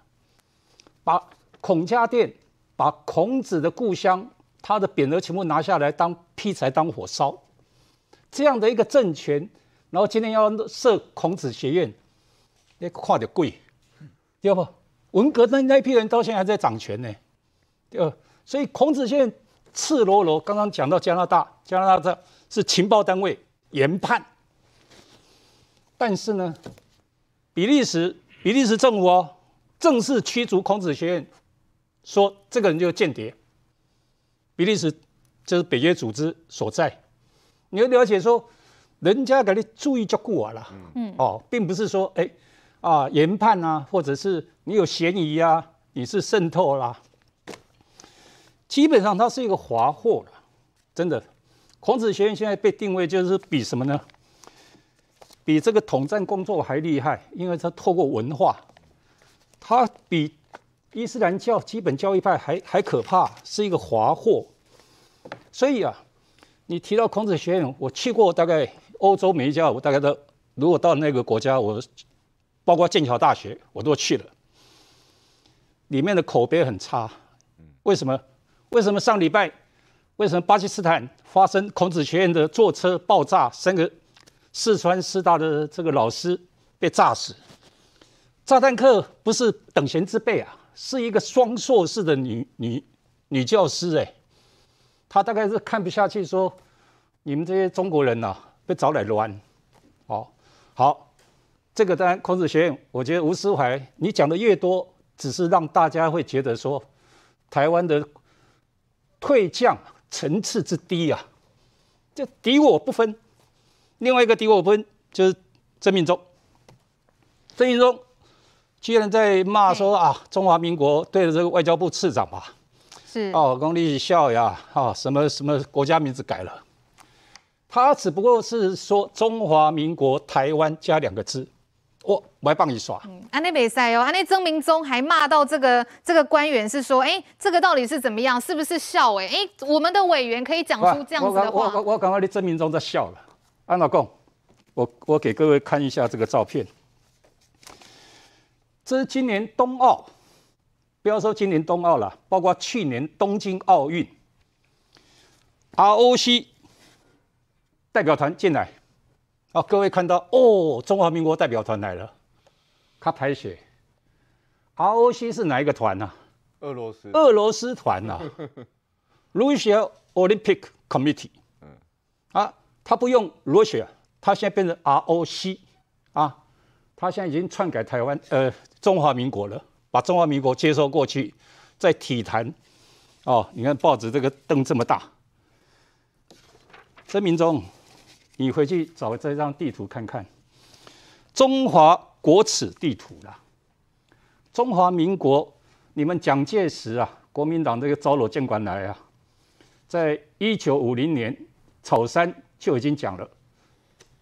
把孔家店、把孔子的故乡，他的匾额全部拿下来当劈柴、当火烧，这样的一个政权，然后今天要设孔子学院，那跨得贵，对不？文革那那批人到现在还在掌权呢，对吧？所以孔子学院赤裸裸，刚刚讲到加拿大，加拿大这是情报单位研判，但是呢，比利时比利时政府哦，正式驱逐孔子学院，说这个人就是间谍。比利时就是北约组织所在，你要了解说，人家给你注意就过啊了，嗯哦，并不是说哎啊研判啊，或者是你有嫌疑啊，你是渗透啦。基本上它是一个华货了，真的。孔子学院现在被定位就是比什么呢？比这个统战工作还厉害，因为它透过文化，它比伊斯兰教基本教义派还还可怕，是一个华货。所以啊，你提到孔子学院，我去过大概欧洲每一家，我大概都如果到那个国家，我包括剑桥大学，我都去了，里面的口碑很差。为什么？为什么上礼拜？为什么巴基斯坦发生孔子学院的坐车爆炸，三个四川师大的这个老师被炸死？炸弹客不是等闲之辈啊，是一个双硕士的女女女教师哎，她大概是看不下去，说你们这些中国人呐、被找来乱。哦，好，这个当然孔子学院，我觉得吴思怀你讲的越多，只是让大家会觉得说台湾的退将。层次之低啊，这敌我不分。另外一个敌我不分就是曾铭宗。曾铭宗居然在骂说啊，中华民国对着这个外交部次长吧，是哦，公立校呀，啊，什么什么国家名字改了，他只不过是说中华民国台湾加两个字。我我还帮你耍，安内北塞哦，安内曾明宗还骂到这个这个官员是说，哎、欸，这个到底是怎么样？是不是笑、欸？哎、欸、哎，我们的委员可以讲出这样子的话。我我我刚刚的曾明宗在笑了。安老公，我我给各位看一下这个照片，这是今年冬奥，不要说今年冬奥了，包括去年东京奥运，ROC 代表团进来。好，各位看到哦，中华民国代表团来了，他拍写，ROC 是哪一个团呢、啊？俄罗斯。俄罗斯团呐、啊、，Russia Olympic Committee。嗯。啊，他不用 Russia，他现在变成 ROC 啊，他现在已经篡改台湾呃中华民国了，把中华民国接收过去，在体坛哦，你看报纸这个灯这么大，曾铭宗。你回去找这张地图看看，中华国耻地图啦。中华民国，你们蒋介石啊，国民党这个招罗舰官来啊，在一九五零年草山就已经讲了，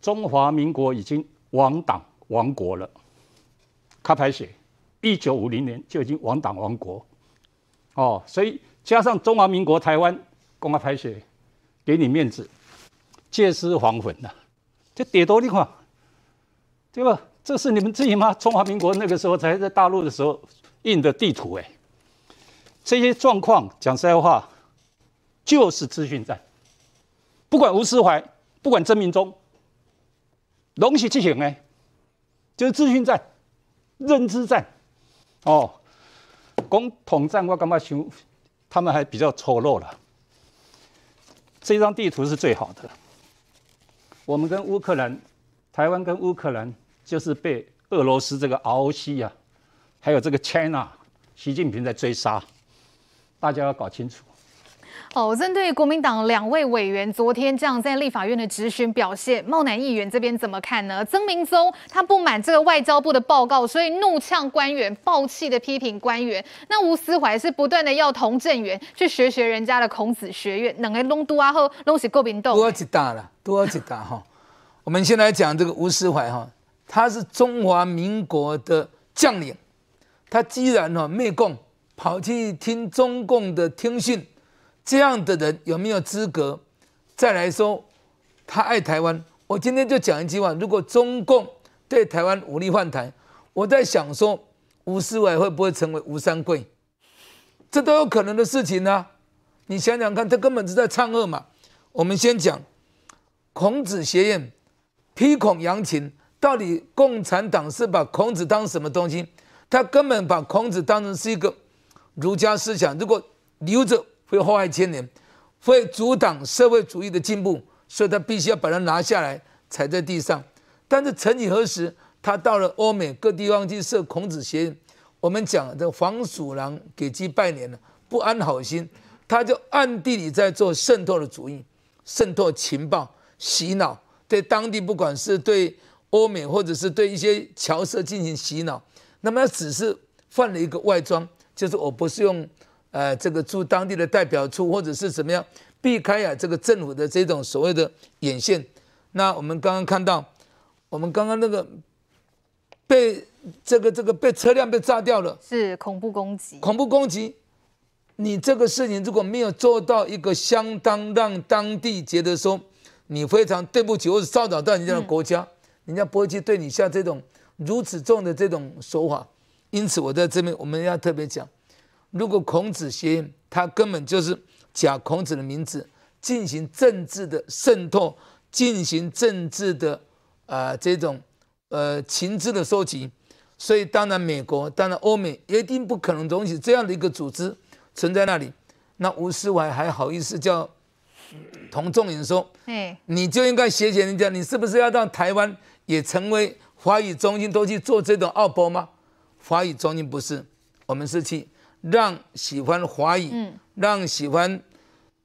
中华民国已经亡党亡国了。卡牌写，一九五零年就已经亡党亡国。哦，所以加上中华民国台湾公开拍写，给你面子。借尸还魂呐，这跌多地方，对吧？这是你们自己吗？中华民国那个时候才在大陆的时候印的地图，哎，这些状况讲实在话，就是资讯战。不管吴思怀，不管曾明忠，龙起之行哎，就是资讯战、认知战。哦，攻统战我干嘛想，他们还比较丑陋了。这张地图是最好的。我们跟乌克兰，台湾跟乌克兰就是被俄罗斯这个 ROC 啊，还有这个 China，习近平在追杀，大家要搞清楚。哦，针对国民党两位委员昨天这样在立法院的质询表现，茂南议员这边怎么看呢？曾明宗他不满这个外交部的报告，所以怒呛官员，爆气的批评官员。那吴思怀是不断的要童振源去学学人家的孔子学院，两个拢都啊后拢是国民党。多几大了，多几大哈。我们先来讲这个吴思怀哈，他是中华民国的将领，他既然哈灭共，跑去听中共的听训。这样的人有没有资格再来说他爱台湾？我今天就讲一句话：如果中共对台湾武力换台，我在想说吴斯怀会不会成为吴三桂？这都有可能的事情呢、你想想看，他根本是在唱恶嘛。我们先讲孔子学院批孔扬情，到底共产党是把孔子当什么东西？他根本把孔子当成是一个儒家思想，如果留着。会祸害千年，会阻挡社会主义的进步，所以他必须要把它拿下来，踩在地上。但是曾几何时，他到了欧美各地方去设孔子学院。我们讲这黄鼠狼给鸡拜年了，不安好心，他就暗地里在做渗透的主意，渗透情报，洗脑，对当地不管是对欧美或者是对一些侨社进行洗脑。那么他只是换了一个外装，就是我不是用。呃，这个驻当地的代表处，或者是怎么样避开啊这个政府的这种所谓的眼线。那我们刚刚看到，我们刚刚那个被这个这个被车辆被炸掉了，是恐怖攻击。恐怖攻击，你这个事情如果没有做到一个相当让当地觉得说你非常对不起，或者骚扰到人家的国家，嗯、人家不会去对你下这种如此重的这种手法。因此，我在这边我们要特别讲。如果孔子学院他根本就是假孔子的名字进行政治的渗透，进行政治的啊、呃、这种呃情资的收集，所以当然美国当然欧美一定不可能容许这样的一个组织存在那里。那吴思怀还好意思叫童仲颖说，哎，你就应该学学人家，你是不是要让台湾也成为华语中心，都去做这种奥博吗？华语中心不是，我们是去。让喜欢华语，嗯、让喜欢，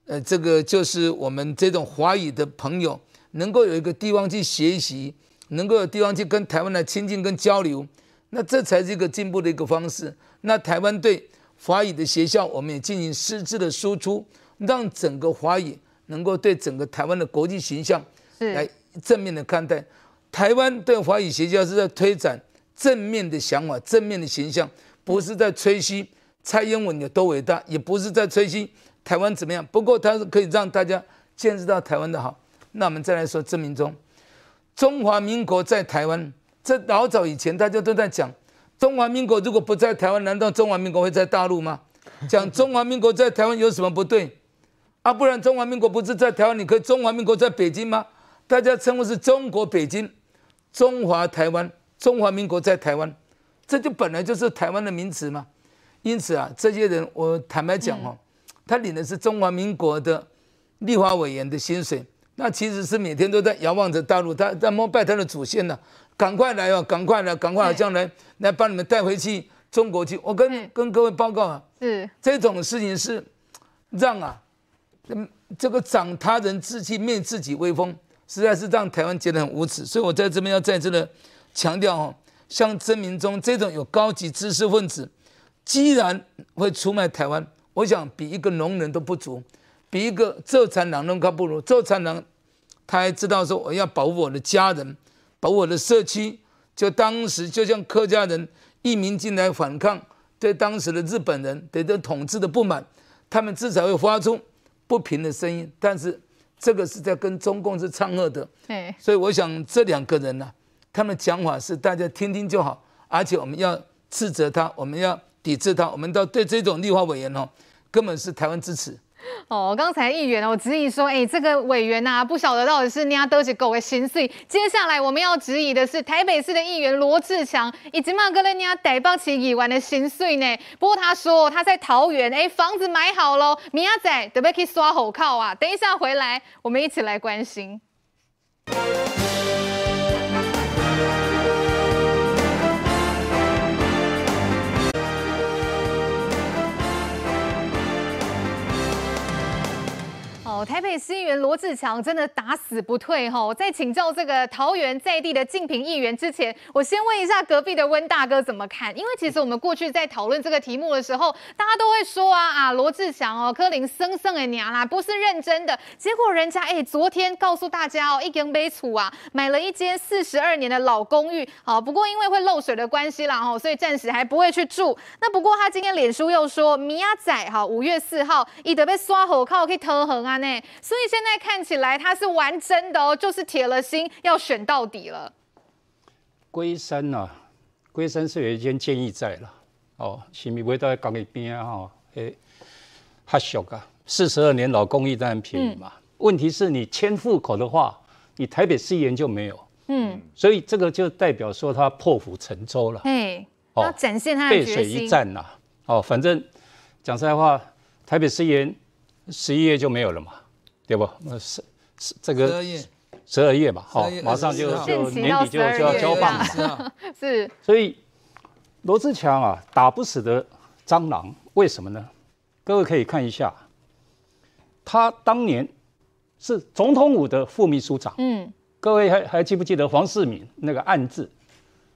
呃，这个就是我们这种华语的朋友，能够有一个地方去学习，能够有地方去跟台湾来亲近跟交流，那这才是一个进步的一个方式。那台湾对华语的学校，我们也进行师资的输出，让整个华语能够对整个台湾的国际形象来正面的看待。台湾对华语学校是在推展正面的想法、正面的形象，不是在吹嘘。蔡英文有多伟大，也不是在吹嘘台湾怎么样。不过它是可以让大家见识到台湾的好。那我们再来说郑明忠，中华民国在台湾，这老早以前大家都在讲，中华民国如果不在台湾，难道中华民国会在大陆吗？讲中华民国在台湾有什么不对？啊，不然中华民国不是在台湾，你可以中华民国在北京吗？大家称呼是中国北京，中华台湾，中华民国在台湾，这就本来就是台湾的名词嘛。因此啊，这些人我坦白讲哦，他领的是中华民国的立法委员的薪水，那其实是每天都在遥望着大陆，他在膜拜他的祖先呢、啊，赶快来哦，赶快来，赶快好将来来把你们带回去中国去。我跟跟各位报告啊，是这种事情是让啊，这个长他人志气，灭自己威风，实在是让台湾觉得很无耻。所以我在这边要在这里强调哦，像曾明忠这种有高级知识分子。既然会出卖台湾，我想比一个农人都不足，比一个做田人都还不如。做田人，他还知道说我要保护我的家人，保护我的社区。就当时就像客家人移民进来反抗，对当时的日本人对这统治的不满，他们至少会发出不平的声音。但是这个是在跟中共是唱和的，所以我想这两个人呢、啊，他们讲法是大家听听就好，而且我们要斥责他，我们要。抵制他，我们都对这种立法委员哦，根本是台湾支持。哦，刚才议员哦质疑说，哎，这个委员呐、啊，不晓得到底是哪得起狗的心碎。接下来我们要质疑的是台北市的议员罗志强，以及嘛跟人家台北市议员的心碎呢？不过他说他在桃园，哎，房子买好喽，明仔准备去刷火靠啊。等一下回来，我们一起来关心。台北市议员罗志强真的打死不退哈！在请教这个桃园在地的竞品议员之前，我先问一下隔壁的温大哥怎么看？因为其实我们过去在讨论这个题目的时候，大家都会说啊啊，罗志强哦，柯林生生的娘啦，不是认真的。结果人家哎，昨天告诉大家哦，一根杯醋啊，买了一间四十二年的老公寓，好，不过因为会漏水的关系啦哈，所以暂时还不会去住。那不过他今天脸书又说，明仔哈，五月四号，伊得被刷火靠可以偷横啊呢。所以现在看起来他是玩真的哦，就是铁了心要选到底了。龟山啊，龟山是有一间建议在了哦，是咪会在港一边啊？哈，哎，哈小啊，四十二年老公寓当然便宜嘛。嗯、问题是你迁户口的话，你台北市议员就没有。嗯，所以这个就代表说他破釜沉舟了。哎，要展现他。背水一战呐、啊。哦，反正讲实在话，台北市议员十一月就没有了嘛。对不？那十十这个十二月，十二月吧，好，马上就就年底就就要交棒了。是。所以罗志强啊，打不死的蟑螂，为什么呢？各位可以看一下，他当年是总统府的副秘书长。嗯。各位还还记不记得黄世敏那个案子？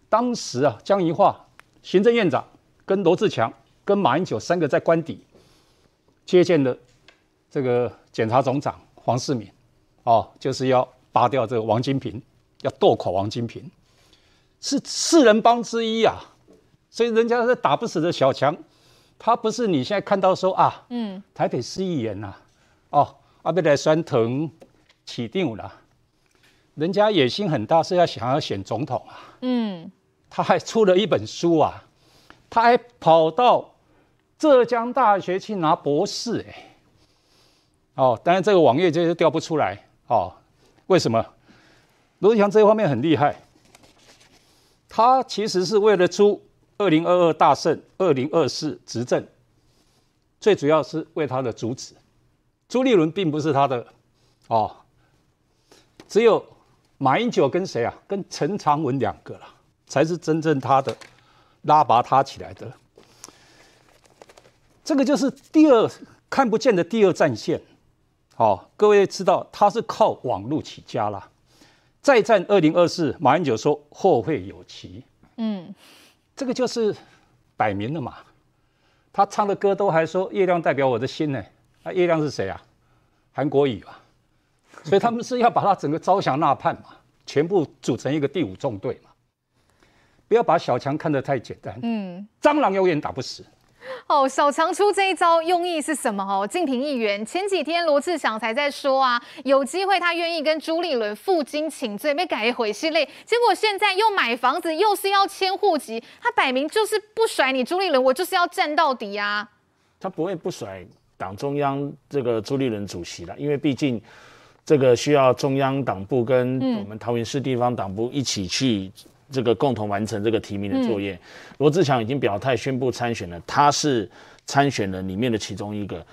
当时啊，江宜桦行政院长跟罗志强跟马英九三个在官邸，接见了这个检察总长黄世敏，哦，就是要拔掉这个王金平，要斗垮王金平，是四人帮之一啊。所以人家是打不死的小强，他不是你现在看到说啊，嗯，台北市议员呐，哦，阿贝来宣藤起定了，人家野心很大，是要想要选总统啊，嗯，他还出了一本书啊，他还跑到浙江大学去拿博士，哎，哦，当然这个网页就是调不出来，哦，为什么？罗志祥这一方面很厉害，他其实是为了出。二零二二大胜，二零二四执政，最主要是为他的主旨朱立伦，并不是他的哦，只有马英九跟谁啊？跟陈长文两个了，才是真正他的拉拔他起来的。这个就是第二看不见的第二战线。哦，各位知道他是靠网络起家了。再战二零二四，马英九说后会有期。嗯。这个就是摆明了嘛，他唱的歌都还说月亮代表我的心呢，那月亮是谁啊？韩国语啊，所以他们是要把他整个招降纳叛嘛，全部组成一个第五纵队嘛，不要把小强看得太简单，嗯，蟑螂永远打不死。哦，小强出这一招用意是什么？哦，敬平议员前几天罗志祥才在说啊，有机会他愿意跟朱立伦负荆请罪，被改回系列，结果现在又买房子，又是要迁户籍，他摆明就是不甩你朱立伦，我就是要战到底啊！他不会不甩党中央这个朱立伦主席了，因为毕竟这个需要中央党部跟我们桃园市地方党部一起去。这个共同完成这个提名的作业，罗志强已经表态宣布参选了，他是参选人里面的其中一个。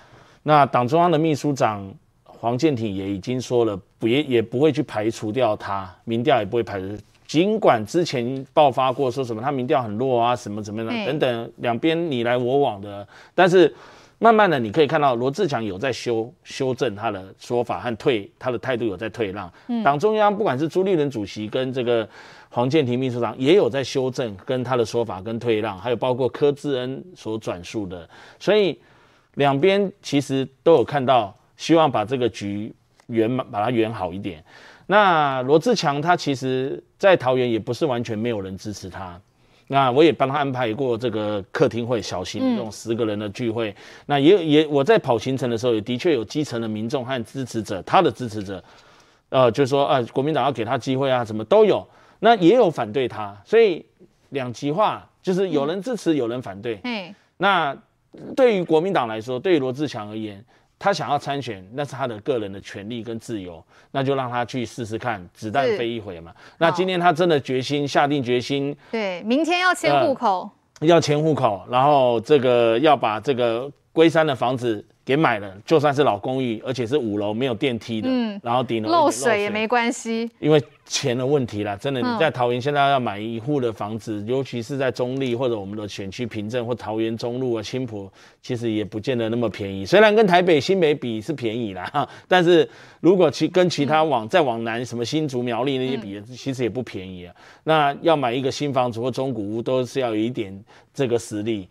那党中央的秘书长黄建庭也已经说了，不也也不会去排除掉他，民调也不会排除。尽管之前爆发过说什么他民调很弱啊，什么怎么的等等，两边你来我往的，但是慢慢的你可以看到罗志强有在修修正他的说法和退他的态度有在退让。党中央不管是朱立伦主席跟这个。黄建庭秘书长也有在修正跟他的说法跟退让，还有包括柯志恩所转述的，所以两边其实都有看到，希望把这个局圆满把它圆好一点。那罗志强他其实，在桃园也不是完全没有人支持他，那我也帮他安排过这个客厅会，小型的这种十个人的聚会。那也也我在跑行程的时候，也的确有基层的民众和支持者，他的支持者，呃，就是说啊，国民党要给他机会啊，什么都有。那也有反对他，所以两极化，就是有人支持，有人反对。嗯，那对于国民党来说，对于罗志强而言，他想要参选，那是他的个人的权利跟自由，那就让他去试试看，子弹飞一回嘛。那今天他真的决心下定决心，对，明天要迁户口，呃，要迁户口，然后这个要把这个龟山的房子。给买了，就算是老公寓，而且是五楼没有电梯的，嗯，然后顶楼漏水也没关系，因为钱的问题啦，真的你在桃园现在要买一户的房子，嗯，尤其是在中立或者我们的选区平镇或桃园中路啊、青埔，其实也不见得那么便宜。虽然跟台北新北比是便宜啦，但是如果其跟其他往，嗯，再往南什么新竹苗栗那些比，其实也不便宜啊。那要买一个新房子或中古屋，都是要有一点这个实力。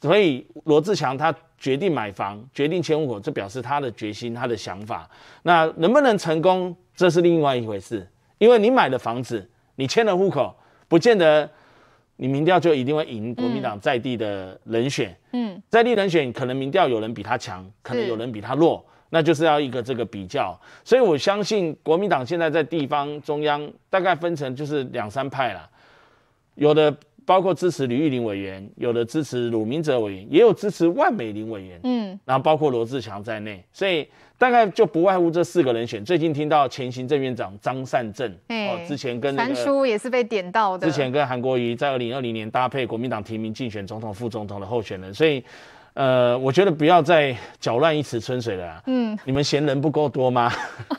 所以罗志强他决定买房，决定迁户口，这表示他的决心，他的想法。那能不能成功，这是另外一回事。因为你买了房子，你迁了户口，不见得你民调就一定会赢国民党在地的人选。嗯，在地人选可能民调有人比他强，可能有人比他弱，那就是要一个这个比较。所以我相信国民党现在在地方中央大概分成就是两三派啦，有的。包括支持吕玉玲委员，有的支持鲁明哲委员，也有支持万美玲委员，嗯，然后包括罗志强在内，所以大概就不外乎这四个人选。最近听到前行政院长张善政，哦，之前跟韩叔也是被点到的，之前跟韩国瑜在二零二零年搭配国民党提名竞选总统、副总统的候选人，所以。呃，我觉得不要再搅乱一池春水了啊。嗯，你们嫌人不够多吗？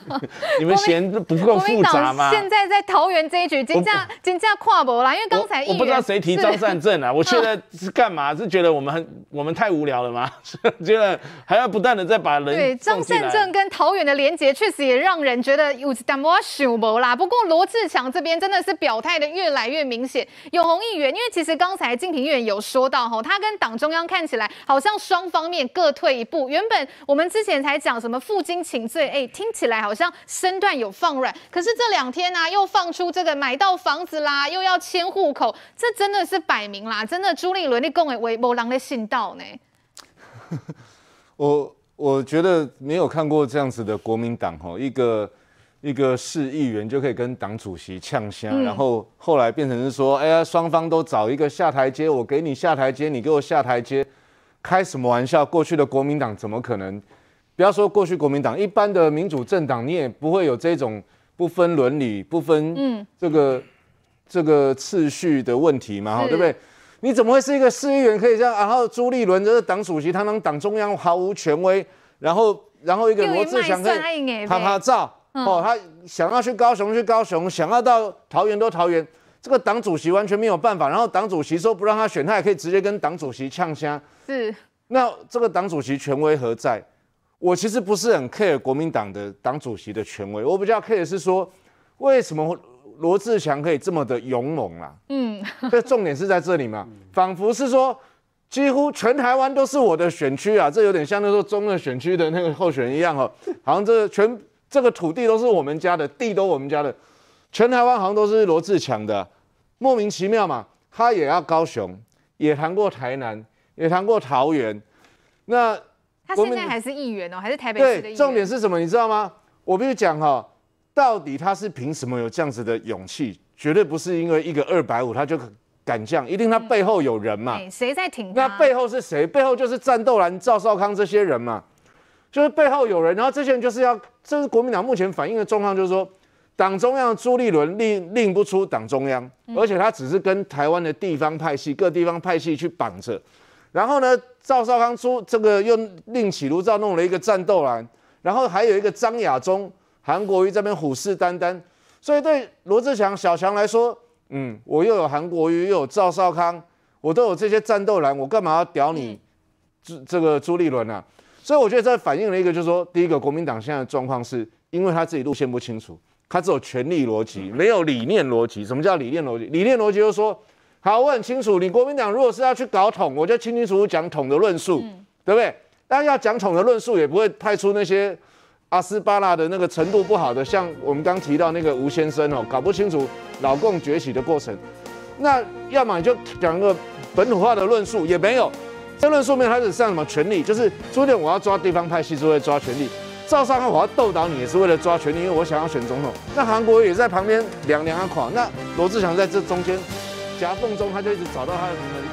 你们嫌不够复杂吗？现在在桃园这一局，金价金价跨博啦，因为刚才我，我不知道谁提张善政啊，我觉得是干嘛？是觉得我们很我们太无聊了吗？觉得还要不断的再把人对张善政跟桃园的连结，确实也让人觉得有点莫想无啦。不过罗志强这边真的是表态的越来越明显。永红议员，因为其实刚才敬平议员有说到哈，他跟党中央看起来好像。像双方面各退一步。原本我们之前才讲什么负荆请罪，哎，听起来好像身段有放软，可是这两天呢、啊，又放出这个买到房子啦，又要迁户口，这真的是摆明啦，真的朱立伦你讲的为某人的信道呢？我我觉得没有看过这样子的国民党哈，一个一个市议员就可以跟党主席呛香，嗯、然后后来变成是说，哎呀，双方都找一个下台阶，我给你下台阶，你给我下台阶，开什么玩笑？过去的国民党怎么可能？不要说过去国民党，一般的民主政党，你也不会有这种不分伦理、不分这个、嗯、这个次序的问题嘛，哈，对不对？你怎么会是一个市议员可以这样？然后朱立伦这是党主席，他当党中央毫无权威，然后然后一个罗志祥可以拍拍照，哦，他想要去高雄去高雄，想要到桃园都桃园，这个党主席完全没有办法。然后党主席说不让他选，他也可以直接跟党主席呛声。是，那这个党主席权威何在？我其实不是很 care 国民党的党主席的权威，我比较 care 是说为什么。罗志祥可以这么的勇猛啦，嗯，这重点是在这里嘛，仿佛是说几乎全台湾都是我的选区啊，这有点像那时候中二选区的那个候选人一样哦，好像这个全这个土地都是我们家的，地都我们家的，全台湾好像都是罗志强的，莫名其妙嘛，他也要高雄，也谈过台南，也谈过桃园，那他现在还是议员哦，还是台北市的议员？对，重点是什么？你知道吗？我必须讲哈。到底他是凭什么有这样子的勇气？绝对不是因为一个二百五他就敢这样，一定他背后有人嘛？谁在挺他？那背后是谁？背后就是战斗蓝、赵少康这些人嘛？就是背后有人，然后这些人就是要，这是国民党目前反映的状况，就是说，党中央朱立伦令令不出党中央，而且他只是跟台湾的地方派系、各地方派系去绑着，然后呢，赵少康出这个又另起炉灶弄了一个战斗蓝，然后还有一个张亚中。韩国瑜这边虎视眈眈，所以对罗志祥小强来说，嗯，我又有韩国瑜，又有赵少康，我都有这些战斗蓝，我干嘛要屌你这这个朱立伦啊？所以我觉得这反映了一个，就是说，第一个国民党现在的状况是，因为他自己路线不清楚，他只有权力逻辑，没有理念逻辑。什么叫理念逻辑？理念逻辑就是说，好，我很清楚，你国民党如果是要去搞统，我就清清楚楚讲统的论述，嗯、对不对？但要讲统的论述，也不会派出那些。阿斯巴拉的那个程度不好的，像我们刚提到那个吴先生哦，搞不清楚老共崛起的过程，那要么你就讲个本土化的论述，也没有。这论述面他是像什么权力？就是朱立伦我要抓地方派系，是为了抓权力；赵少康我要斗倒你，也是为了抓权力，因为我想要选总统。那韩国也在旁边凉凉啊垮，那罗志祥在这中间夹缝中，他就一直找到他的平衡点。